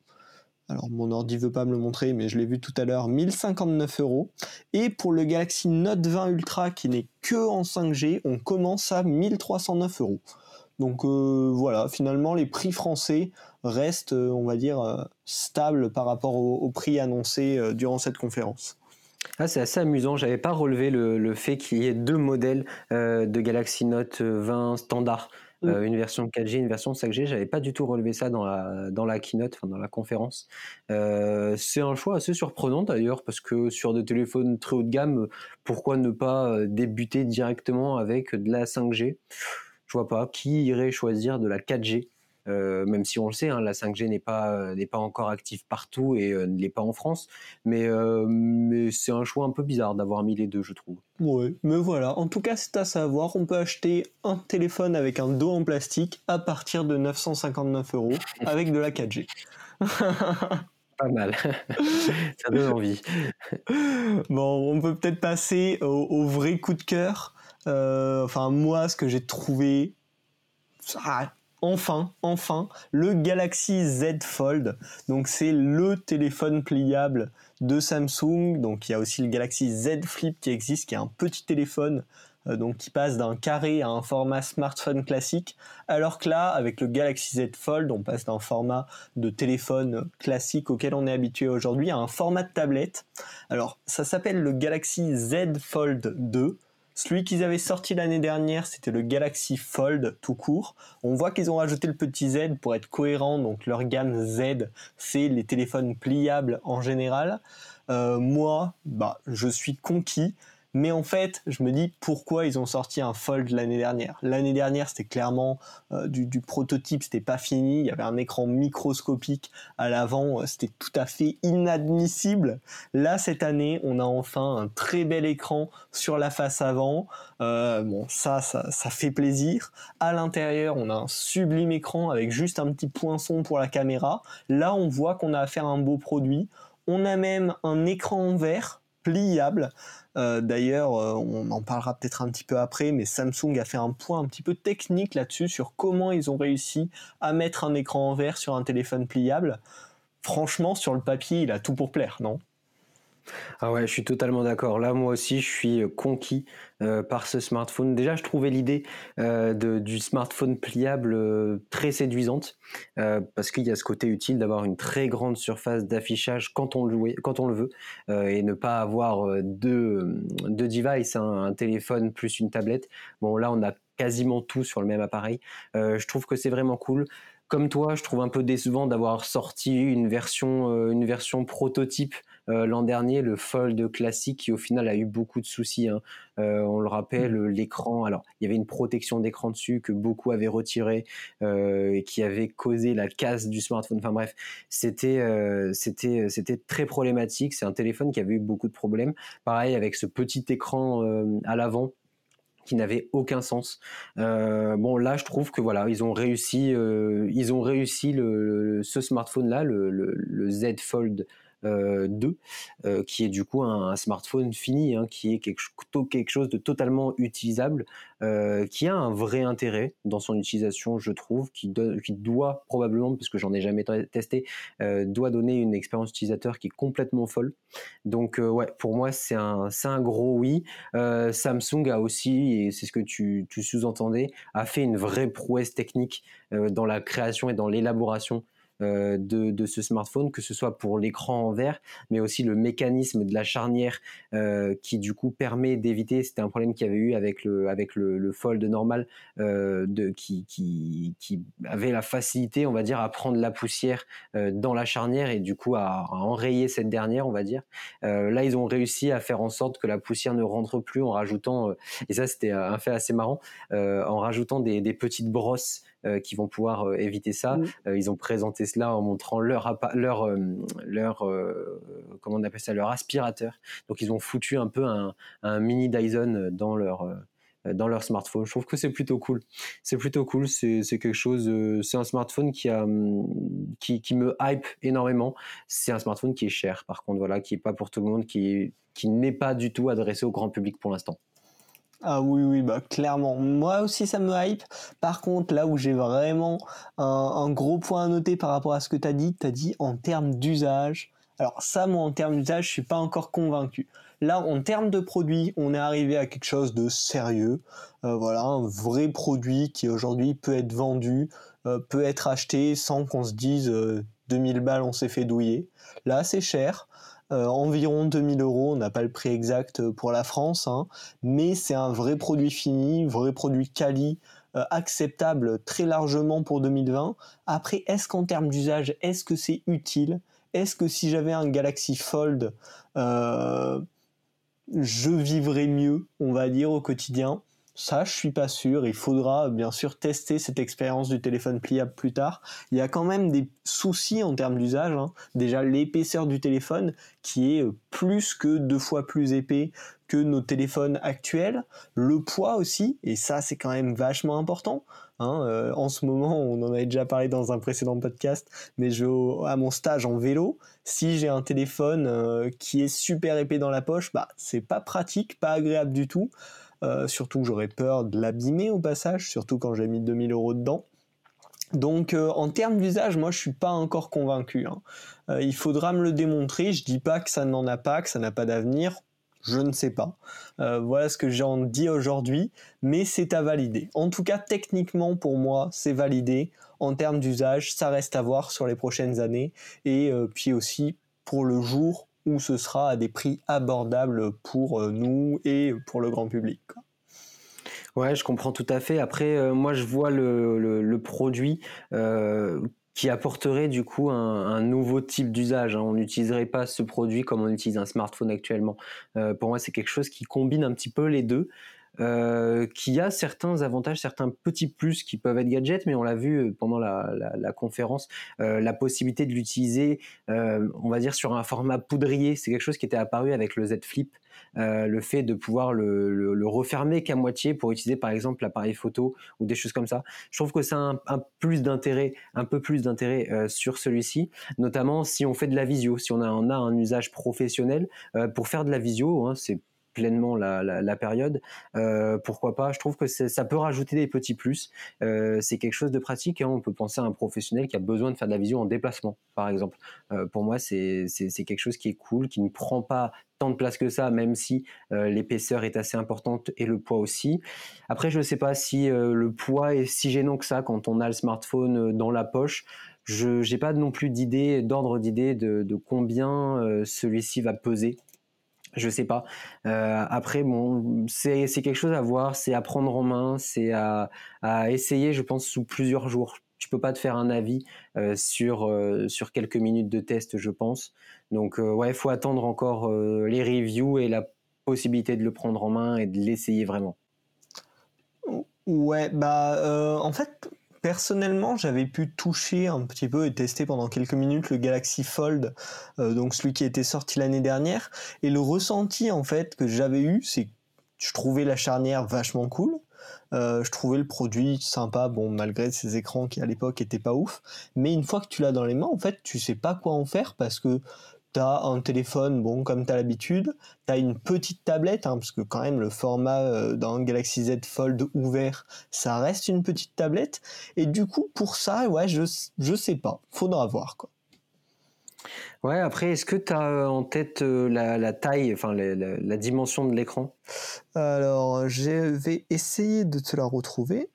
Alors mon ordi veut pas me le montrer, mais je l'ai vu tout à l'heure, 1059 euros. Et pour le Galaxy Note 20 Ultra qui n'est que en 5G, on commence à 1309 euros. Donc euh, voilà, finalement les prix français restent, euh, on va dire, euh, stables par rapport au, prix annoncé durant cette conférence. Ah, c'est assez amusant. J'avais pas relevé le, fait qu'il y ait deux modèles de Galaxy Note 20 standard. Une version 4G, une version 5G. J'avais pas du tout relevé ça dans la dans la keynote, enfin dans la conférence. c'est un choix assez surprenant d'ailleurs parce que sur des téléphones très haut de gamme, pourquoi ne pas débuter directement avec de la 5G je vois pas qui irait choisir de la 4G même si on le sait, hein, la 5G n'est pas n'est pas encore active partout et ne l'est pas en France, mais mais c'est un choix un peu bizarre d'avoir mis les deux, je trouve. Oui, mais voilà. En tout cas, c'est à savoir. On peut acheter un téléphone avec un dos en plastique à partir de 959 euros avec de la 4G. [LAUGHS] Pas mal. [LAUGHS] Ça donne envie. Bon, on peut peut-être passer au, vrai coup de cœur. Euh, enfin, moi, ce que j'ai trouvé. Ah, enfin, enfin, le Galaxy Z Fold. Donc, c'est le téléphone pliable de Samsung. Donc, il y a aussi le Galaxy Z Flip qui existe, qui est un petit téléphone euh, qui passe d'un carré à un format smartphone classique, alors que là, avec le Galaxy Z Fold, on passe d'un format de téléphone classique auquel on est habitué aujourd'hui à un format de tablette. Alors, ça s'appelle le Galaxy Z Fold 2. Celui qu'ils avaient sorti l'année dernière, c'était le Galaxy Fold tout court. On voit qu'ils ont rajouté le petit Z pour être cohérent, donc leur gamme Z, c'est les téléphones pliables en général. Euh, moi, bah, je suis conquis. Mais en fait, je me dis pourquoi ils ont sorti un Fold l'année dernière. L'année dernière, c'était clairement euh, du, prototype, c'était pas fini. Il y avait un écran microscopique à l'avant, euh, c'était tout à fait inadmissible. Là, cette année, on a enfin un très bel écran sur la face avant. Euh, bon, ça, ça, ça fait plaisir. À l'intérieur, on a un sublime écran avec juste un petit poinçon pour la caméra. Là, on voit qu'on a affaire à un beau produit. On a même un écran en verre pliable. Euh, d'ailleurs, euh, on en parlera peut-être un petit peu après, mais Samsung a fait un point un petit peu technique là-dessus sur comment ils ont réussi à mettre un écran en verre sur un téléphone pliable. Franchement, sur le papier, il a tout pour plaire, non? Ah ouais, je suis totalement d'accord. Là, moi aussi, je suis euh, conquis euh, par ce smartphone. Déjà, je trouvais l'idée euh, du smartphone pliable très séduisante parce qu'il y a ce côté utile d'avoir une très grande surface d'affichage quand on le quand on le veut et ne pas avoir deux, deux devices, hein, un téléphone plus une tablette. Bon, là, on a quasiment tout sur le même appareil. je trouve que c'est vraiment cool comme toi, je trouve un peu décevant d'avoir sorti une version, une version prototype euh, l'an dernier, le Fold classique qui au final a eu beaucoup de soucis. Hein. Euh, on le rappelle, mm. l'écran, alors il y avait une protection d'écran dessus que beaucoup avaient retiré euh, et qui avait causé la casse du smartphone. Enfin bref, c'était c'était c'était très problématique. C'est un téléphone qui avait eu beaucoup de problèmes. Pareil avec ce petit écran à l'avant qui n'avait aucun sens. bon, là, je trouve que voilà, ils ont réussi, ils ont réussi le, ce smartphone-là, le, le, Z Fold 2, euh, euh, qui est du coup un, smartphone fini, hein, qui est quelque, chose de totalement utilisable, euh, qui a un vrai intérêt dans son utilisation, je trouve, qui, doit probablement, parce que j'en ai jamais testé, doit donner une expérience utilisateur qui est complètement folle. Donc ouais, pour moi c'est un, un gros oui. Samsung a aussi, et c'est ce que tu, tu sous-entendais, a fait une vraie prouesse technique dans la création et dans l'élaboration euh, de, ce smartphone, que ce soit pour l'écran en verre, mais aussi le mécanisme de la charnière euh, qui du coup permet d'éviter, c'était un problème qu'il y avait eu avec le, avec le, fold normal, euh, qui, qui, avait la facilité, on va dire, à prendre la poussière dans la charnière et du coup à, enrayer cette dernière, on va dire. là, ils ont réussi à faire en sorte que la poussière ne rentre plus en rajoutant, et ça c'était un fait assez marrant, en rajoutant des, des petites brosses qui vont pouvoir euh, éviter ça. Mm. Euh, ils ont présenté cela en montrant leur leur leur comment on appelle ça leur aspirateur. Donc ils ont foutu un peu un, un mini Dyson dans leur dans leur smartphone. Je trouve que c'est plutôt cool. C'est plutôt cool. C'est quelque chose. c'est un smartphone qui a qui, qui me hype énormément. C'est un smartphone qui est cher. Par contre, voilà, qui est pas pour tout le monde, qui qui n'est pas du tout adressé au grand public pour l'instant. Ah oui, oui, bah clairement. Moi aussi, ça me hype. Par contre, là où j'ai vraiment un, gros point à noter par rapport à ce que tu as dit, tu as dit en termes d'usage. Alors ça, moi, en termes d'usage, je suis pas encore convaincu. Là, en termes de produit, on est arrivé à quelque chose de sérieux. Euh, voilà, un vrai produit qui aujourd'hui peut être vendu, euh, peut être acheté sans qu'on se dise 2000 euh, balles, on s'est fait douiller. Là, c'est cher. Euh, environ 2000 euros. On n'a pas le prix exact euh, pour la France, hein. mais c'est un vrai produit fini, vrai produit quali, euh, acceptable très largement pour 2020. Après, est-ce qu'en termes d'usage, est-ce que c'est utile? Est-ce que si j'avais un Galaxy Fold, je vivrais mieux, on va dire, au quotidien? Ça, je suis pas sûr. Il faudra bien sûr tester cette expérience du téléphone pliable plus tard. Il y a quand même des soucis en termes d'usage. Hein. Déjà, l'épaisseur du téléphone, qui est plus que deux fois plus épais que nos téléphones actuels. Le poids aussi, et ça, c'est quand même vachement important. Hein. Euh, en ce moment, on en avait déjà parlé dans un précédent podcast, mais je, à mon stage en vélo, si j'ai un téléphone euh, qui est super épais dans la poche, bah c'est pas pratique, pas agréable du tout. Euh, surtout j'aurais peur de l'abîmer au passage, surtout quand j'ai mis 2000 euros dedans. Donc euh, en termes d'usage, moi je suis pas encore convaincu. Hein. Euh, il faudra me le démontrer. Je dis pas que ça n'en a pas, que ça n'a pas d'avenir. Je ne sais pas. voilà ce que j'en dis aujourd'hui, mais c'est à valider. En tout cas, techniquement pour moi, c'est validé. En termes d'usage, ça reste à voir sur les prochaines années. Et puis aussi pour le jour où ce sera à des prix abordables pour euh, nous et pour le grand public. Ouais, je comprends tout à fait. Après, euh, moi, je vois le, produit euh, qui apporterait du coup un, nouveau type d'usage. Hein. On n'utiliserait pas ce produit comme on utilise un smartphone actuellement. pour moi, c'est quelque chose qui combine un petit peu les deux. Euh, qui a certains avantages, certains petits plus qui peuvent être gadgets, mais on l'a vu euh, pendant la, conférence, euh, la possibilité de l'utiliser, on va dire sur un format poudrier, c'est quelque chose qui était apparu avec le Z Flip. le fait de pouvoir le, refermer qu'à moitié pour utiliser par exemple l'appareil photo ou des choses comme ça. Je trouve que c'est un, plus d'intérêt, un peu plus d'intérêt sur celui-ci, notamment si on fait de la visio, si on a, a un usage professionnel pour faire de la visio, hein, c'est pleinement la, période, euh, pourquoi pas? Je trouve que ça peut rajouter des petits plus. Euh, c'est quelque chose de pratique. Hein. On peut penser à un professionnel qui a besoin de faire de la vision en déplacement, par exemple. Euh, pour moi, c'est quelque chose qui est cool, qui ne prend pas tant de place que ça, même si l'épaisseur est assez importante et le poids aussi. Après, je ne sais pas si le poids est si gênant que ça quand on a le smartphone dans la poche. Je n'ai pas non plus d'idée, d'ordre d'idée de, de, combien celui-ci va peser je sais pas. Euh, après, bon, c'est quelque chose à voir, c'est à prendre en main, c'est à, essayer, je pense, sous plusieurs jours. Tu peux pas te faire un avis euh, sur euh, sur quelques minutes de test, je pense. Donc ouais, il faut attendre encore les reviews et la possibilité de le prendre en main et de l'essayer vraiment. Ouais, bah en fait, personnellement, j'avais pu toucher un petit peu et tester pendant quelques minutes le Galaxy Fold, euh, donc celui qui était sorti l'année dernière. Et le ressenti en fait que j'avais eu, c'est que je trouvais la charnière vachement cool. Euh, je trouvais le produit sympa, bon malgré ces écrans qui à l'époque étaient pas ouf, mais une fois que tu l'as dans les mains, en fait, tu sais pas quoi en faire parce que T'as un téléphone, bon, comme t'as l'habitude. T'as une petite tablette, hein, parce que quand même le format euh, d'un Galaxy Z Fold ouvert, ça reste une petite tablette. Et du coup, pour ça, ouais, je, je sais pas. Faudra voir, quoi. Ouais, après, est-ce que tu as euh, en tête euh, la, taille, enfin la, dimension de l'écran? Alors, je vais essayer de te la retrouver.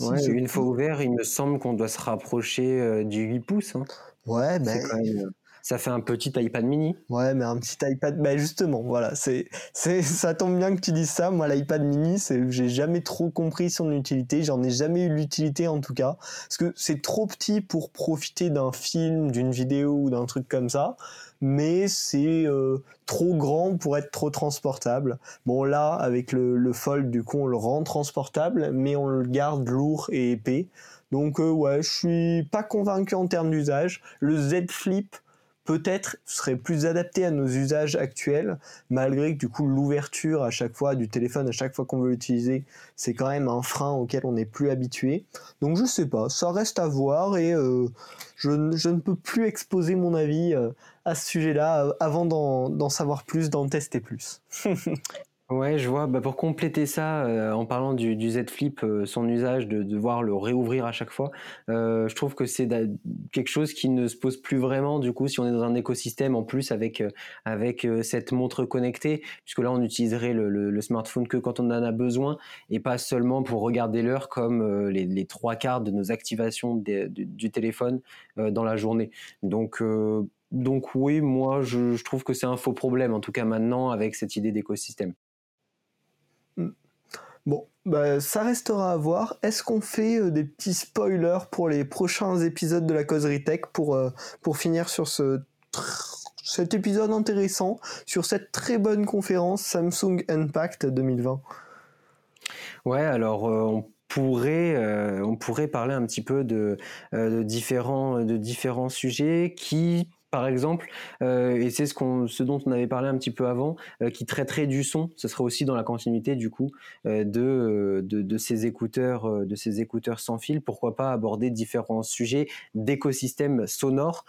une fois ouvert, il me semble qu'on doit se rapprocher du 8 pouces. Hein. Ouais, ben, ça fait un petit iPad mini. Ouais, mais un petit iPad, bah justement, voilà, c'est, c'est, ça tombe bien que tu dises ça. Moi, l'iPad mini, c'est, j'ai jamais trop compris son utilité. J'en ai jamais eu l'utilité en tout cas, parce que c'est trop petit pour profiter d'un film, d'une vidéo ou d'un truc comme ça. Mais c'est euh, trop grand pour être trop transportable. Bon là, avec le, le Fold, du coup, on le rend transportable, mais on le garde lourd et épais. Donc euh, ouais, je suis pas convaincu en termes d'usage. Le Z Flip, peut-être serait plus adapté à nos usages actuels, malgré que du coup l'ouverture à chaque fois du téléphone, à chaque fois qu'on veut l'utiliser, c'est quand même un frein auquel on n'est plus habitué. Donc je sais pas, ça reste à voir et euh, je, ne peux plus exposer mon avis euh, à ce sujet-là euh, avant d'en savoir plus, d'en tester plus. [LAUGHS] Ouais, je vois. Bah, pour compléter ça, euh, en parlant du, Z Flip, euh, son usage de devoir le réouvrir à chaque fois, euh, je trouve que c'est quelque chose qui ne se pose plus vraiment. Du coup, si on est dans un écosystème en plus avec avec cette montre connectée, puisque là on utiliserait le, smartphone que quand on en a besoin et pas seulement pour regarder l'heure comme les, trois quarts de nos activations du, téléphone dans la journée. Donc donc oui, moi je, je trouve que c'est un faux problème, en tout cas maintenant avec cette idée d'écosystème. Bon, bah, ça restera à voir. Est-ce qu'on fait euh, des petits spoilers pour les prochains épisodes de la causerie tech pour, euh, pour finir sur ce cet épisode intéressant, sur cette très bonne conférence Samsung Unpacked 2020 Ouais, alors on pourrait, on pourrait parler un petit peu de, différents, de différents sujets qui par exemple, et c'est ce, qu'on, ce dont on avait parlé un petit peu avant, qui traiterait du son. Ce serait aussi dans la continuité du coup de, de, ces écouteurs, de ces écouteurs sans fil. Pourquoi pas aborder différents sujets d'écosystèmes sonores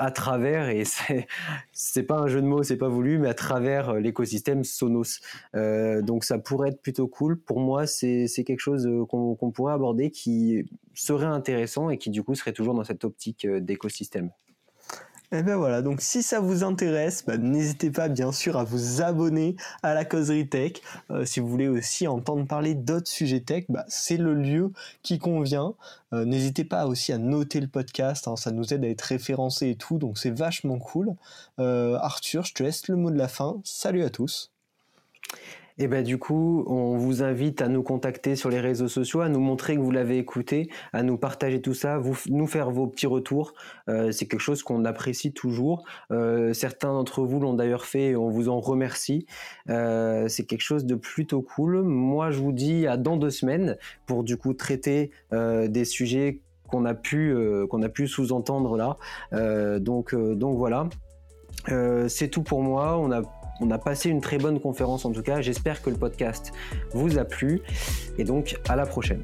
à travers, et [LAUGHS] c'est, pas un jeu de mots, c'est pas voulu, mais à travers euh, l'écosystème Sonos. Euh, donc ça pourrait être plutôt cool. Pour moi, c'est, quelque chose euh, qu'on pourrait aborder qui serait intéressant et qui du coup serait toujours dans cette optique d'écosystème. Et eh ben voilà, donc si ça vous intéresse, bah, n'hésitez pas bien sûr à vous abonner à la causerie tech. Euh, si vous voulez aussi entendre parler d'autres sujets tech, bah, c'est le lieu qui convient. Euh, n'hésitez pas aussi à noter le podcast, hein, ça nous aide à être référencé et tout, donc c'est vachement cool. Euh, Arthur, je te laisse le mot de la fin. Salut à tous. Et ben du coup, on vous invite à nous contacter sur les réseaux sociaux, à nous montrer que vous l'avez écouté, à nous partager tout ça, vous, nous faire vos petits retours. Euh, c'est quelque chose qu'on apprécie toujours. Euh, certains d'entre vous l'ont d'ailleurs fait et on vous en remercie. Euh, c'est quelque chose de plutôt cool. Moi, je vous dis à dans deux semaines pour du coup traiter des sujets qu'on a pu pu sous-entendre là. donc donc voilà. c'est tout pour moi. On a on a passé une très bonne conférence en tout cas. J'espère que le podcast vous a plu. Et donc, à la prochaine.